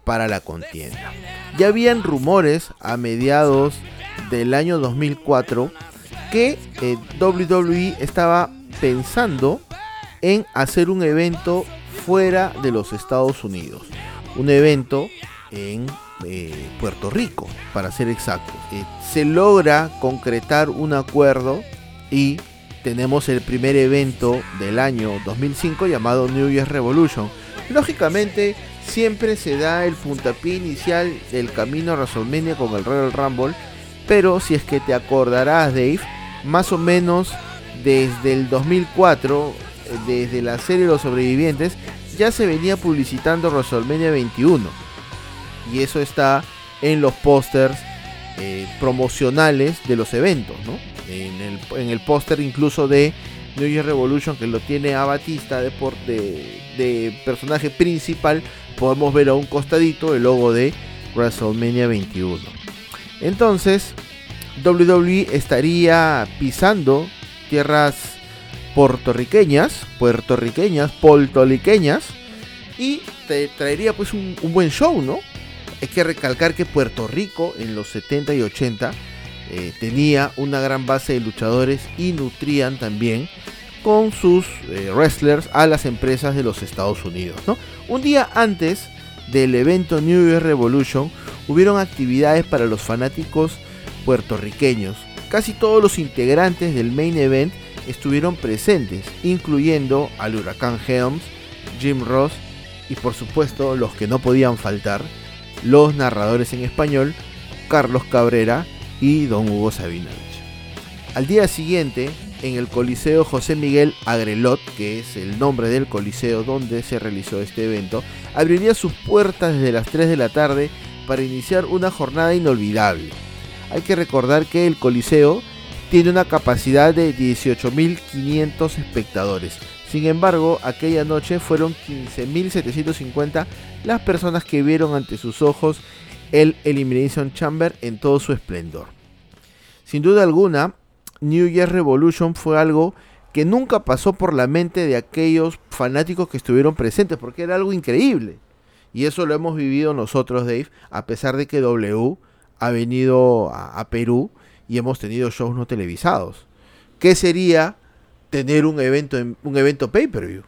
B: para la contienda. Ya habían rumores a mediados del año 2004 que eh, WWE estaba pensando en hacer un evento fuera de los Estados Unidos. Un evento en eh, Puerto Rico, para ser exacto. Eh, se logra concretar un acuerdo y tenemos el primer evento del año 2005 llamado New Year's Revolution. Lógicamente, siempre se da el puntapié inicial del camino a WrestleMania con el Royal Rumble, pero si es que te acordarás, Dave, más o menos desde el 2004 desde la serie Los Sobrevivientes, ya se venía publicitando WrestleMania 21. Y eso está en los pósters eh, promocionales de los eventos, ¿no? En el, en el póster incluso de New Year Revolution, que lo tiene a Batista de, de, de personaje principal, podemos ver a un costadito el logo de WrestleMania 21. Entonces, WWE estaría pisando tierras puertorriqueñas, puertorriqueñas, poltoliqueñas, y te traería pues un, buen show, ¿no? Hay que recalcar que Puerto Rico en los 70 y 80 eh, tenía una gran base de luchadores y nutrían también con sus eh, wrestlers a las empresas de los Estados Unidos. Un día antes del evento New Year Revolution hubieron actividades para los fanáticos puertorriqueños. Casi todos los integrantes del main event estuvieron presentes, incluyendo al huracán Helms, Jim Ross y por supuesto los que no podían faltar, los narradores en español, Carlos Cabrera y don Hugo Sabinovich. Al día siguiente, en el Coliseo José Miguel Agrelot, que es el nombre del coliseo donde se realizó este evento, abriría sus puertas desde las 3 de la tarde para iniciar una jornada inolvidable. Hay que recordar que el coliseo tiene una capacidad de 18.500 espectadores. Sin embargo, aquella noche fueron 15.750 las personas que vieron ante sus ojos el Elimination Chamber en todo su esplendor. Sin duda alguna, New Year Revolution fue algo que nunca pasó por la mente de aquellos fanáticos que estuvieron presentes, porque era algo increíble. Y eso lo hemos vivido nosotros, Dave, a pesar de que W ha venido a, a Perú y hemos tenido shows no televisados. ¿Qué sería tener un evento, un evento pay-per-view?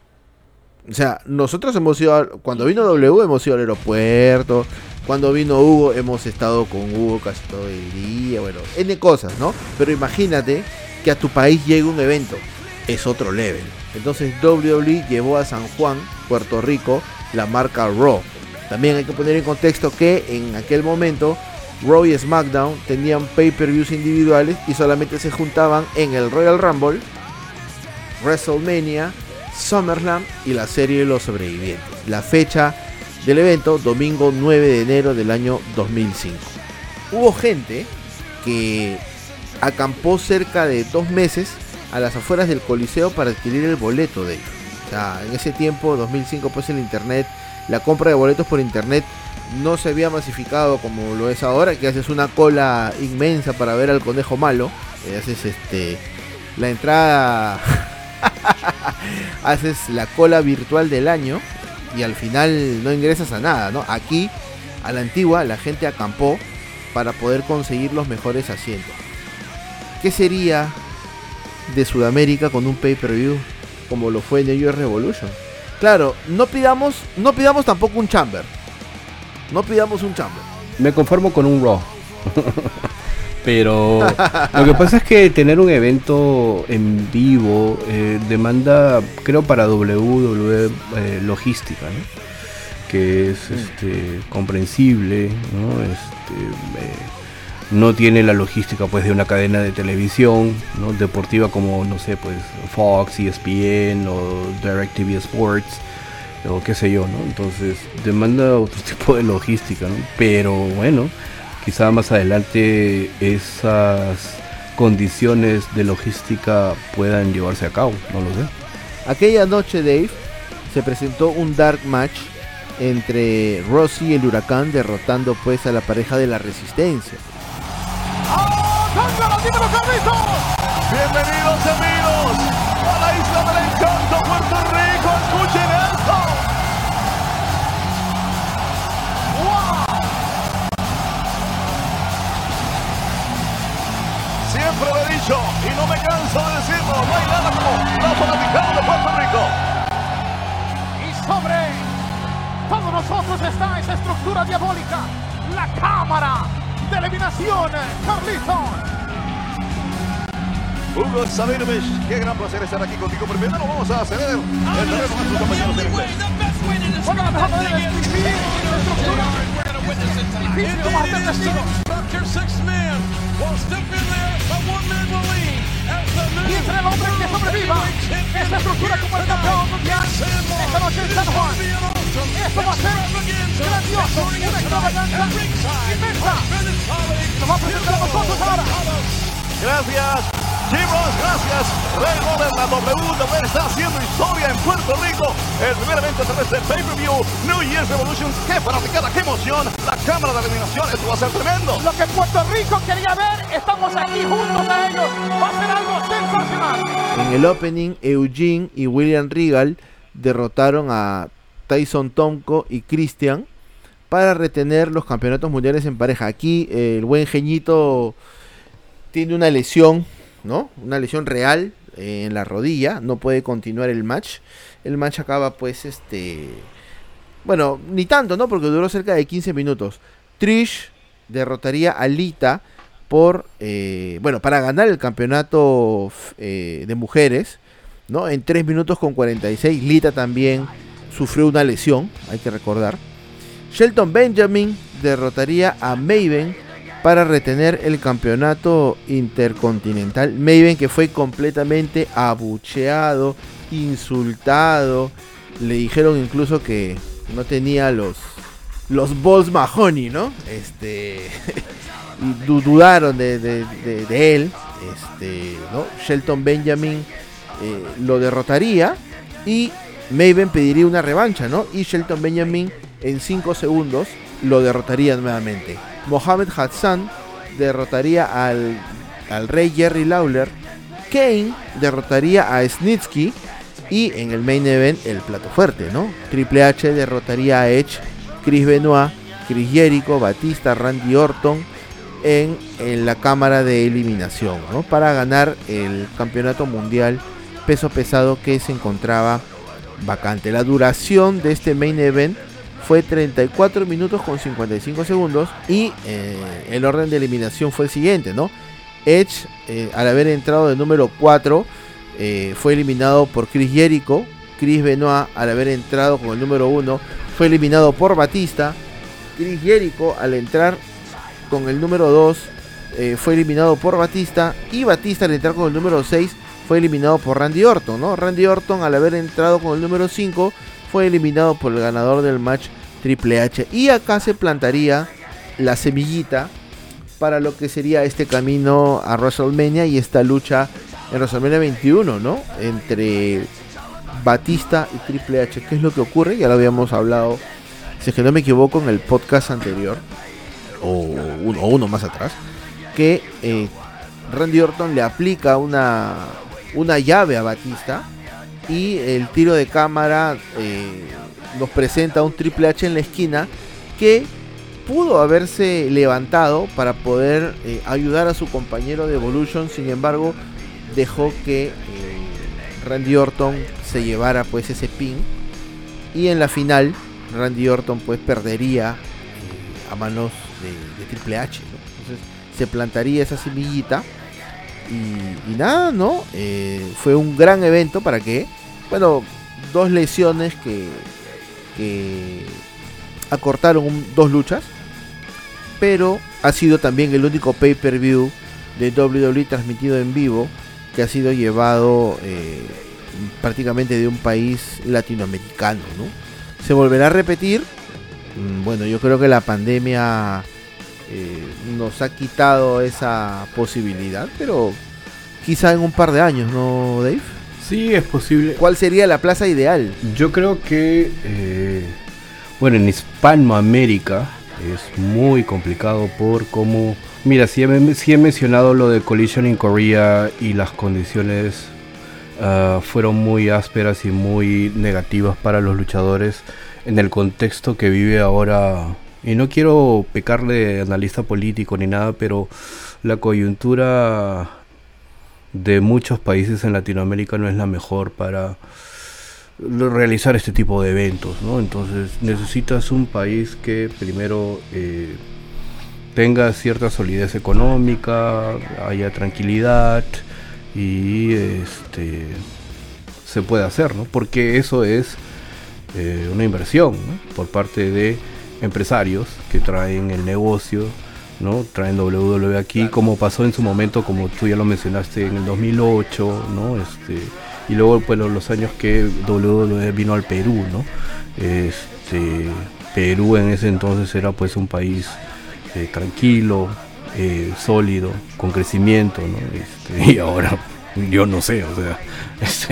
B: O sea, nosotros hemos ido, cuando vino W hemos ido al aeropuerto, cuando vino Hugo hemos estado con Hugo casi todo el día, bueno, N cosas, ¿no? Pero imagínate que a tu país llegue un evento, es otro level. Entonces WWE llevó a San Juan, Puerto Rico, la marca Raw. También hay que poner en contexto que en aquel momento Raw y SmackDown tenían pay-per-views individuales y solamente se juntaban en el Royal Rumble, WrestleMania, SummerSlam y la serie de los sobrevivientes. La fecha del evento, domingo 9 de enero del año 2005. Hubo gente que acampó cerca de dos meses a las afueras del Coliseo para adquirir el boleto de ellos. En ese tiempo, 2005, pues el internet, la compra de boletos por internet no se había masificado como lo es ahora, que haces una cola inmensa para ver al conejo malo, y haces este la entrada haces la cola virtual del año y al final no ingresas a nada, ¿no? Aquí, a la antigua, la gente acampó para poder conseguir los mejores asientos. ¿Qué sería de Sudamérica con un pay-per-view como lo fue New Year Revolution? Claro, no pidamos, no pidamos tampoco un chamber. No pidamos un chamber.
A: Me conformo con un Raw. Pero lo que pasa es que tener un evento en vivo eh, demanda, creo, para WWE eh, logística, ¿no? que es mm. este, comprensible, ¿no? Este, eh, no tiene la logística pues de una cadena de televisión ¿no? deportiva como no sé pues Fox, ESPN o DirecTV Sports o qué sé yo, ¿no? Entonces demanda otro tipo de logística, ¿no? Pero bueno, quizá más adelante esas condiciones de logística puedan llevarse a cabo, no lo sé.
B: Aquella noche, Dave, se presentó un dark match entre Rossi y el Huracán derrotando pues a la pareja de la Resistencia.
C: Bienvenidos amigos Siempre lo he dicho y no me canso de decirlo. No hay nada como la fanaticada de Puerto Rico.
D: Y sobre todos nosotros está esa estructura diabólica. La cámara de eliminación, Carlitos.
C: Hugo Sabinovich, qué gran placer estar aquí contigo. Primero vamos a ceder el terreno a sus compañeros de inglés.
D: Bueno, la mejor manera es dividir la estructura. Difícil como hacer testigo. Y entre el hombre que sobreviva esta estructura como el campeón mundial esta noche en San Juan. Esto va a ser grandioso, una extravaganza inmensa. Nos va a presentar a nosotros ahora.
C: Gracias, Chivos, gracias. Ray Robert, la WWE está haciendo historia en Puerto Rico. El primer evento a través del pay-per-view New Year's Revolution. ¡Qué fanaticada, qué emoción! La cámara de eliminación, esto va a ser tremendo.
D: Lo que Puerto Rico quería ver, estamos aquí juntos a ellos. Va a ser algo sensacional.
B: En el opening, Eugene y William Regal derrotaron a Tyson Tomko y Christian para retener los campeonatos mundiales en pareja. Aquí eh, el buen Geñito tiene una lesión, ¿no? Una lesión real eh, en la rodilla, no puede continuar el match. El match acaba pues este bueno, ni tanto, ¿no? Porque duró cerca de 15 minutos. Trish derrotaría a Lita por, eh, bueno, para ganar el campeonato eh, de mujeres, ¿no? En 3 minutos con 46. Lita también sufrió una lesión, hay que recordar. Shelton Benjamin derrotaría a Maven para retener el campeonato intercontinental. Maven que fue completamente abucheado, insultado. Le dijeron incluso que no tenía los los balls Mahoney, ¿no? Este y du- dudaron de- de él. Este, ¿no? Shelton Benjamin eh, lo derrotaría y Maven pediría una revancha, ¿no? Y Shelton Benjamin en 5 segundos lo derrotaría nuevamente. Mohamed Hassan derrotaría al, al rey Jerry Lawler. Kane derrotaría a Snitsky. Y en el main event, el plato fuerte, ¿no? Triple H derrotaría a Edge, Chris Benoit, Chris Jericho, Batista, Randy Orton en, en la cámara de eliminación, ¿no? Para ganar el campeonato mundial peso pesado que se encontraba vacante. La duración de este main event fue 34 minutos con 55 segundos y eh, el orden de eliminación fue el siguiente, ¿no? Edge, eh, al haber entrado de número 4, eh, fue eliminado por Chris Jericho. Chris Benoit, al haber entrado con el número 1, fue eliminado por Batista. Chris Jericho, al entrar con el número 2, eh, fue eliminado por Batista. Y Batista, al entrar con el número 6, fue eliminado por Randy Orton. ¿no? Randy Orton, al haber entrado con el número 5, fue eliminado por el ganador del match Triple H. Y acá se plantaría la semillita para lo que sería este camino a WrestleMania y esta lucha en WrestleMania 21, ¿no? Entre Batista y Triple H. ¿Qué es lo que ocurre? Ya lo habíamos hablado, si es que no me equivoco, en el podcast anterior, o uno, más atrás, que eh, Randy Orton le aplica una, una llave a Batista y el tiro de cámara eh, nos presenta un Triple H en la esquina que pudo haberse levantado para poder eh, ayudar a su compañero de Evolution, sin embargo dejó que eh, Randy Orton se llevara pues ese pin. Y en la final Randy Orton pues perdería eh, a manos de, Triple H, entonces se plantaría esa semillita. Y, y nada, ¿no? Fue un gran evento para que, bueno, dos lesiones que, acortaron un- dos luchas, pero ha sido también el único pay-per-view de WWE transmitido en vivo que ha sido llevado eh, prácticamente de un país latinoamericano, ¿no? ¿Se volverá a repetir? Mm, Bueno, yo creo que la pandemia eh, nos ha quitado esa posibilidad, pero quizá en un par de años, ¿no, Dave?
A: Sí, es posible.
B: ¿Cuál sería la plaza ideal?
A: Yo creo que, eh, bueno, en Hispanoamérica es muy complicado por cómo... Mira, si he, sí he mencionado lo de Collision in Korea y las condiciones ah, fueron muy ásperas y muy negativas para los luchadores en el contexto que vive ahora. Y no quiero pecar de analista político ni nada, pero la coyuntura de muchos países en Latinoamérica no es la mejor para realizar este tipo de eventos, ¿no? Entonces necesitas un país que primero eh, tenga cierta solidez económica, haya tranquilidad y este se puede hacer, ¿no? Porque eso es eh, una inversión por parte de empresarios que traen el negocio, ¿no? Traen WWE aquí, como pasó en su momento, como tú ya lo mencionaste en el 2008, ¿no? Este, y luego pues lo- los años que WWE vino al Perú, ¿no? Este, Perú en ese entonces era pues un país eh, tranquilo, eh, sólido, con crecimiento, ¿no? Este, y ahora yo no sé, o sea, es,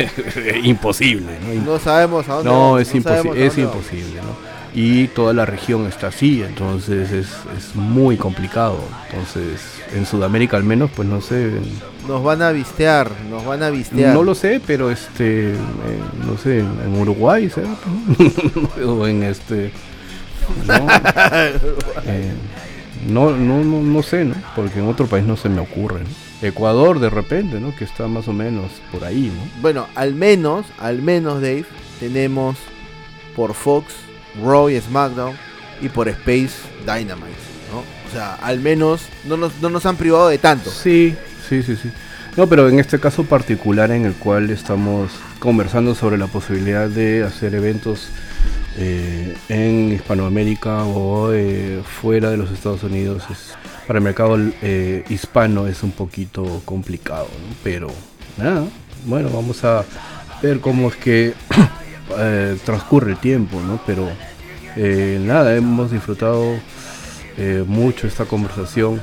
A: imposible, ¿no?
B: No sabemos a dónde
A: No, es,
B: no
A: imposi- es imposible, ¿no? Y toda la región está así, entonces es, es muy complicado. Entonces, en Sudamérica al menos, pues no sé,
B: Nos van a vistear, nos van a vistear.
A: no lo sé, pero este, eh, no sé, en Uruguay, ¿será? o en este, no, Eh, no, no, no, no sé, ¿no? Porque en otro país no se me ocurre, ¿no? Ecuador de repente, ¿no? Que está más o menos por ahí, ¿no?
B: Bueno, al menos, al menos, Dave, tenemos por Fox, Raw y SmackDown y por Space Dynamite, ¿no? O sea, al menos no nos, no nos han privado de tanto.
A: Sí, sí, sí, sí. No, pero en este caso particular en el cual estamos conversando sobre la posibilidad de hacer eventos eh, en Hispanoamérica o eh, fuera de los Estados Unidos, es- para el mercado eh, hispano es un poquito complicado, ¿no? Pero nada, bueno, vamos a ver cómo es que eh, transcurre el tiempo, ¿no? Pero eh, nada, hemos disfrutado eh, mucho esta conversación,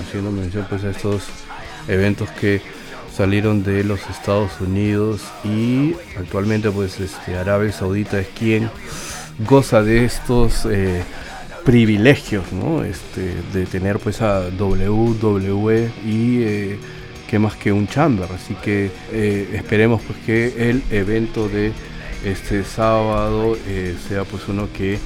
A: haciendo mención pues a estos eventos que salieron de los Estados Unidos y actualmente pues este Arabia Saudita es quien goza de estos privilegios, ¿no? Este, de tener pues a WWE y que más que un chamber, así que esperemos pues que el evento de este sábado eh, sea pues uno que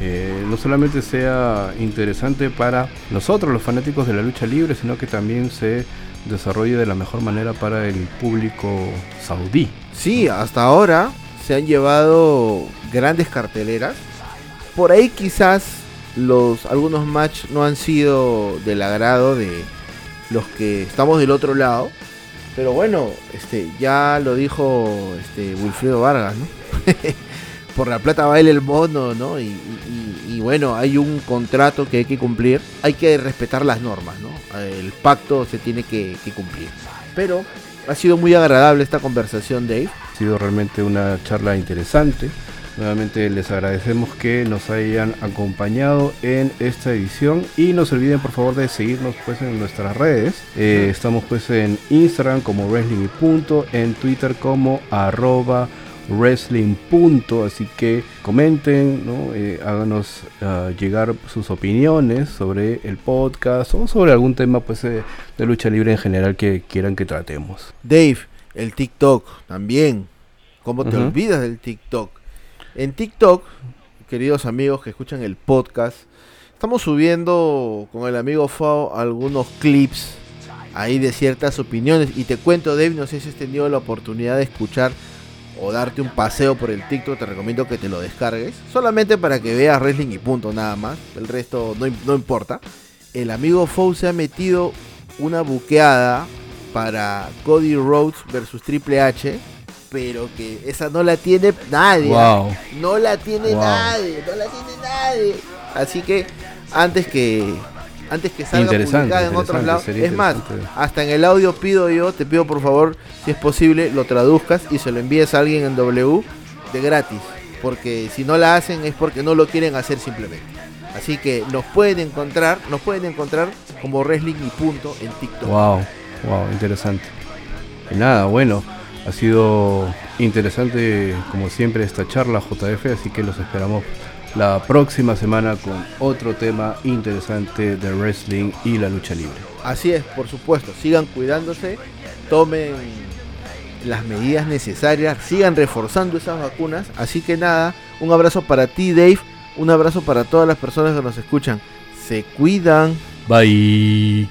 A: eh, no solamente sea interesante para nosotros los fanáticos de la lucha libre, sino que también se desarrolle de la mejor manera para el público saudí.
B: Sí, hasta ahora se han llevado grandes carteleras. Por ahí quizás los algunos match no han sido del agrado de los que estamos del otro lado. Pero bueno, este ya lo dijo este Wilfredo Vargas, ¿no? Por la plata baila el mono, ¿no? Y, y- y- y bueno, hay un contrato que hay que cumplir. Hay que respetar las normas, ¿no? El pacto se tiene que, que cumplir. Pero ha sido muy agradable esta conversación, Dave.
A: Ha sido realmente una charla interesante. Nuevamente les agradecemos que nos hayan acompañado en esta edición y no se olviden por favor de seguirnos pues en nuestras redes. Eh, estamos pues en Instagram como Wrestling y Punto, en Twitter como arroba wrestling punto así que comenten ¿no? Eh, háganos ah, llegar sus opiniones sobre el podcast o sobre algún tema pues eh, de lucha libre en general que quieran que tratemos
B: Dave, el TikTok también. ¿Cómo te olvidas del TikTok? En TikTok, queridos amigos que escuchan el podcast, estamos subiendo con el amigo Fao algunos clips ahí de ciertas opiniones. Y te cuento, Dave, no sé si has tenido la oportunidad de escuchar o darte un paseo por el TikTok, te recomiendo que te lo descargues. Solamente para que veas wrestling y punto, nada más. El resto no, no importa. El amigo Fou se ha metido una buqueada para Cody Rhodes versus Triple H. Pero que esa no la tiene nadie.
A: wow
B: No la tiene
A: Wow.
B: nadie. No la tiene nadie. Así que antes que antes que salga publicada en otros lados. Es más, hasta en el audio pido yo, te pido por favor, si es posible, lo traduzcas y se lo envíes a alguien en W de gratis. Porque si no la hacen es porque no lo quieren hacer simplemente. Así que nos pueden encontrar, nos pueden encontrar como Wrestling y punto en TikTok.
A: Wow, wow, interesante. Y nada, bueno, ha sido interesante como siempre esta charla JF, así que los esperamos la próxima semana con otro tema interesante de wrestling y la lucha libre.
B: Así es, por supuesto. Sigan cuidándose, tomen las medidas necesarias, sigan reforzando esas vacunas. Así que nada, un abrazo para ti, Dave. Un abrazo para todas las personas que nos escuchan. Se cuidan.
A: Bye.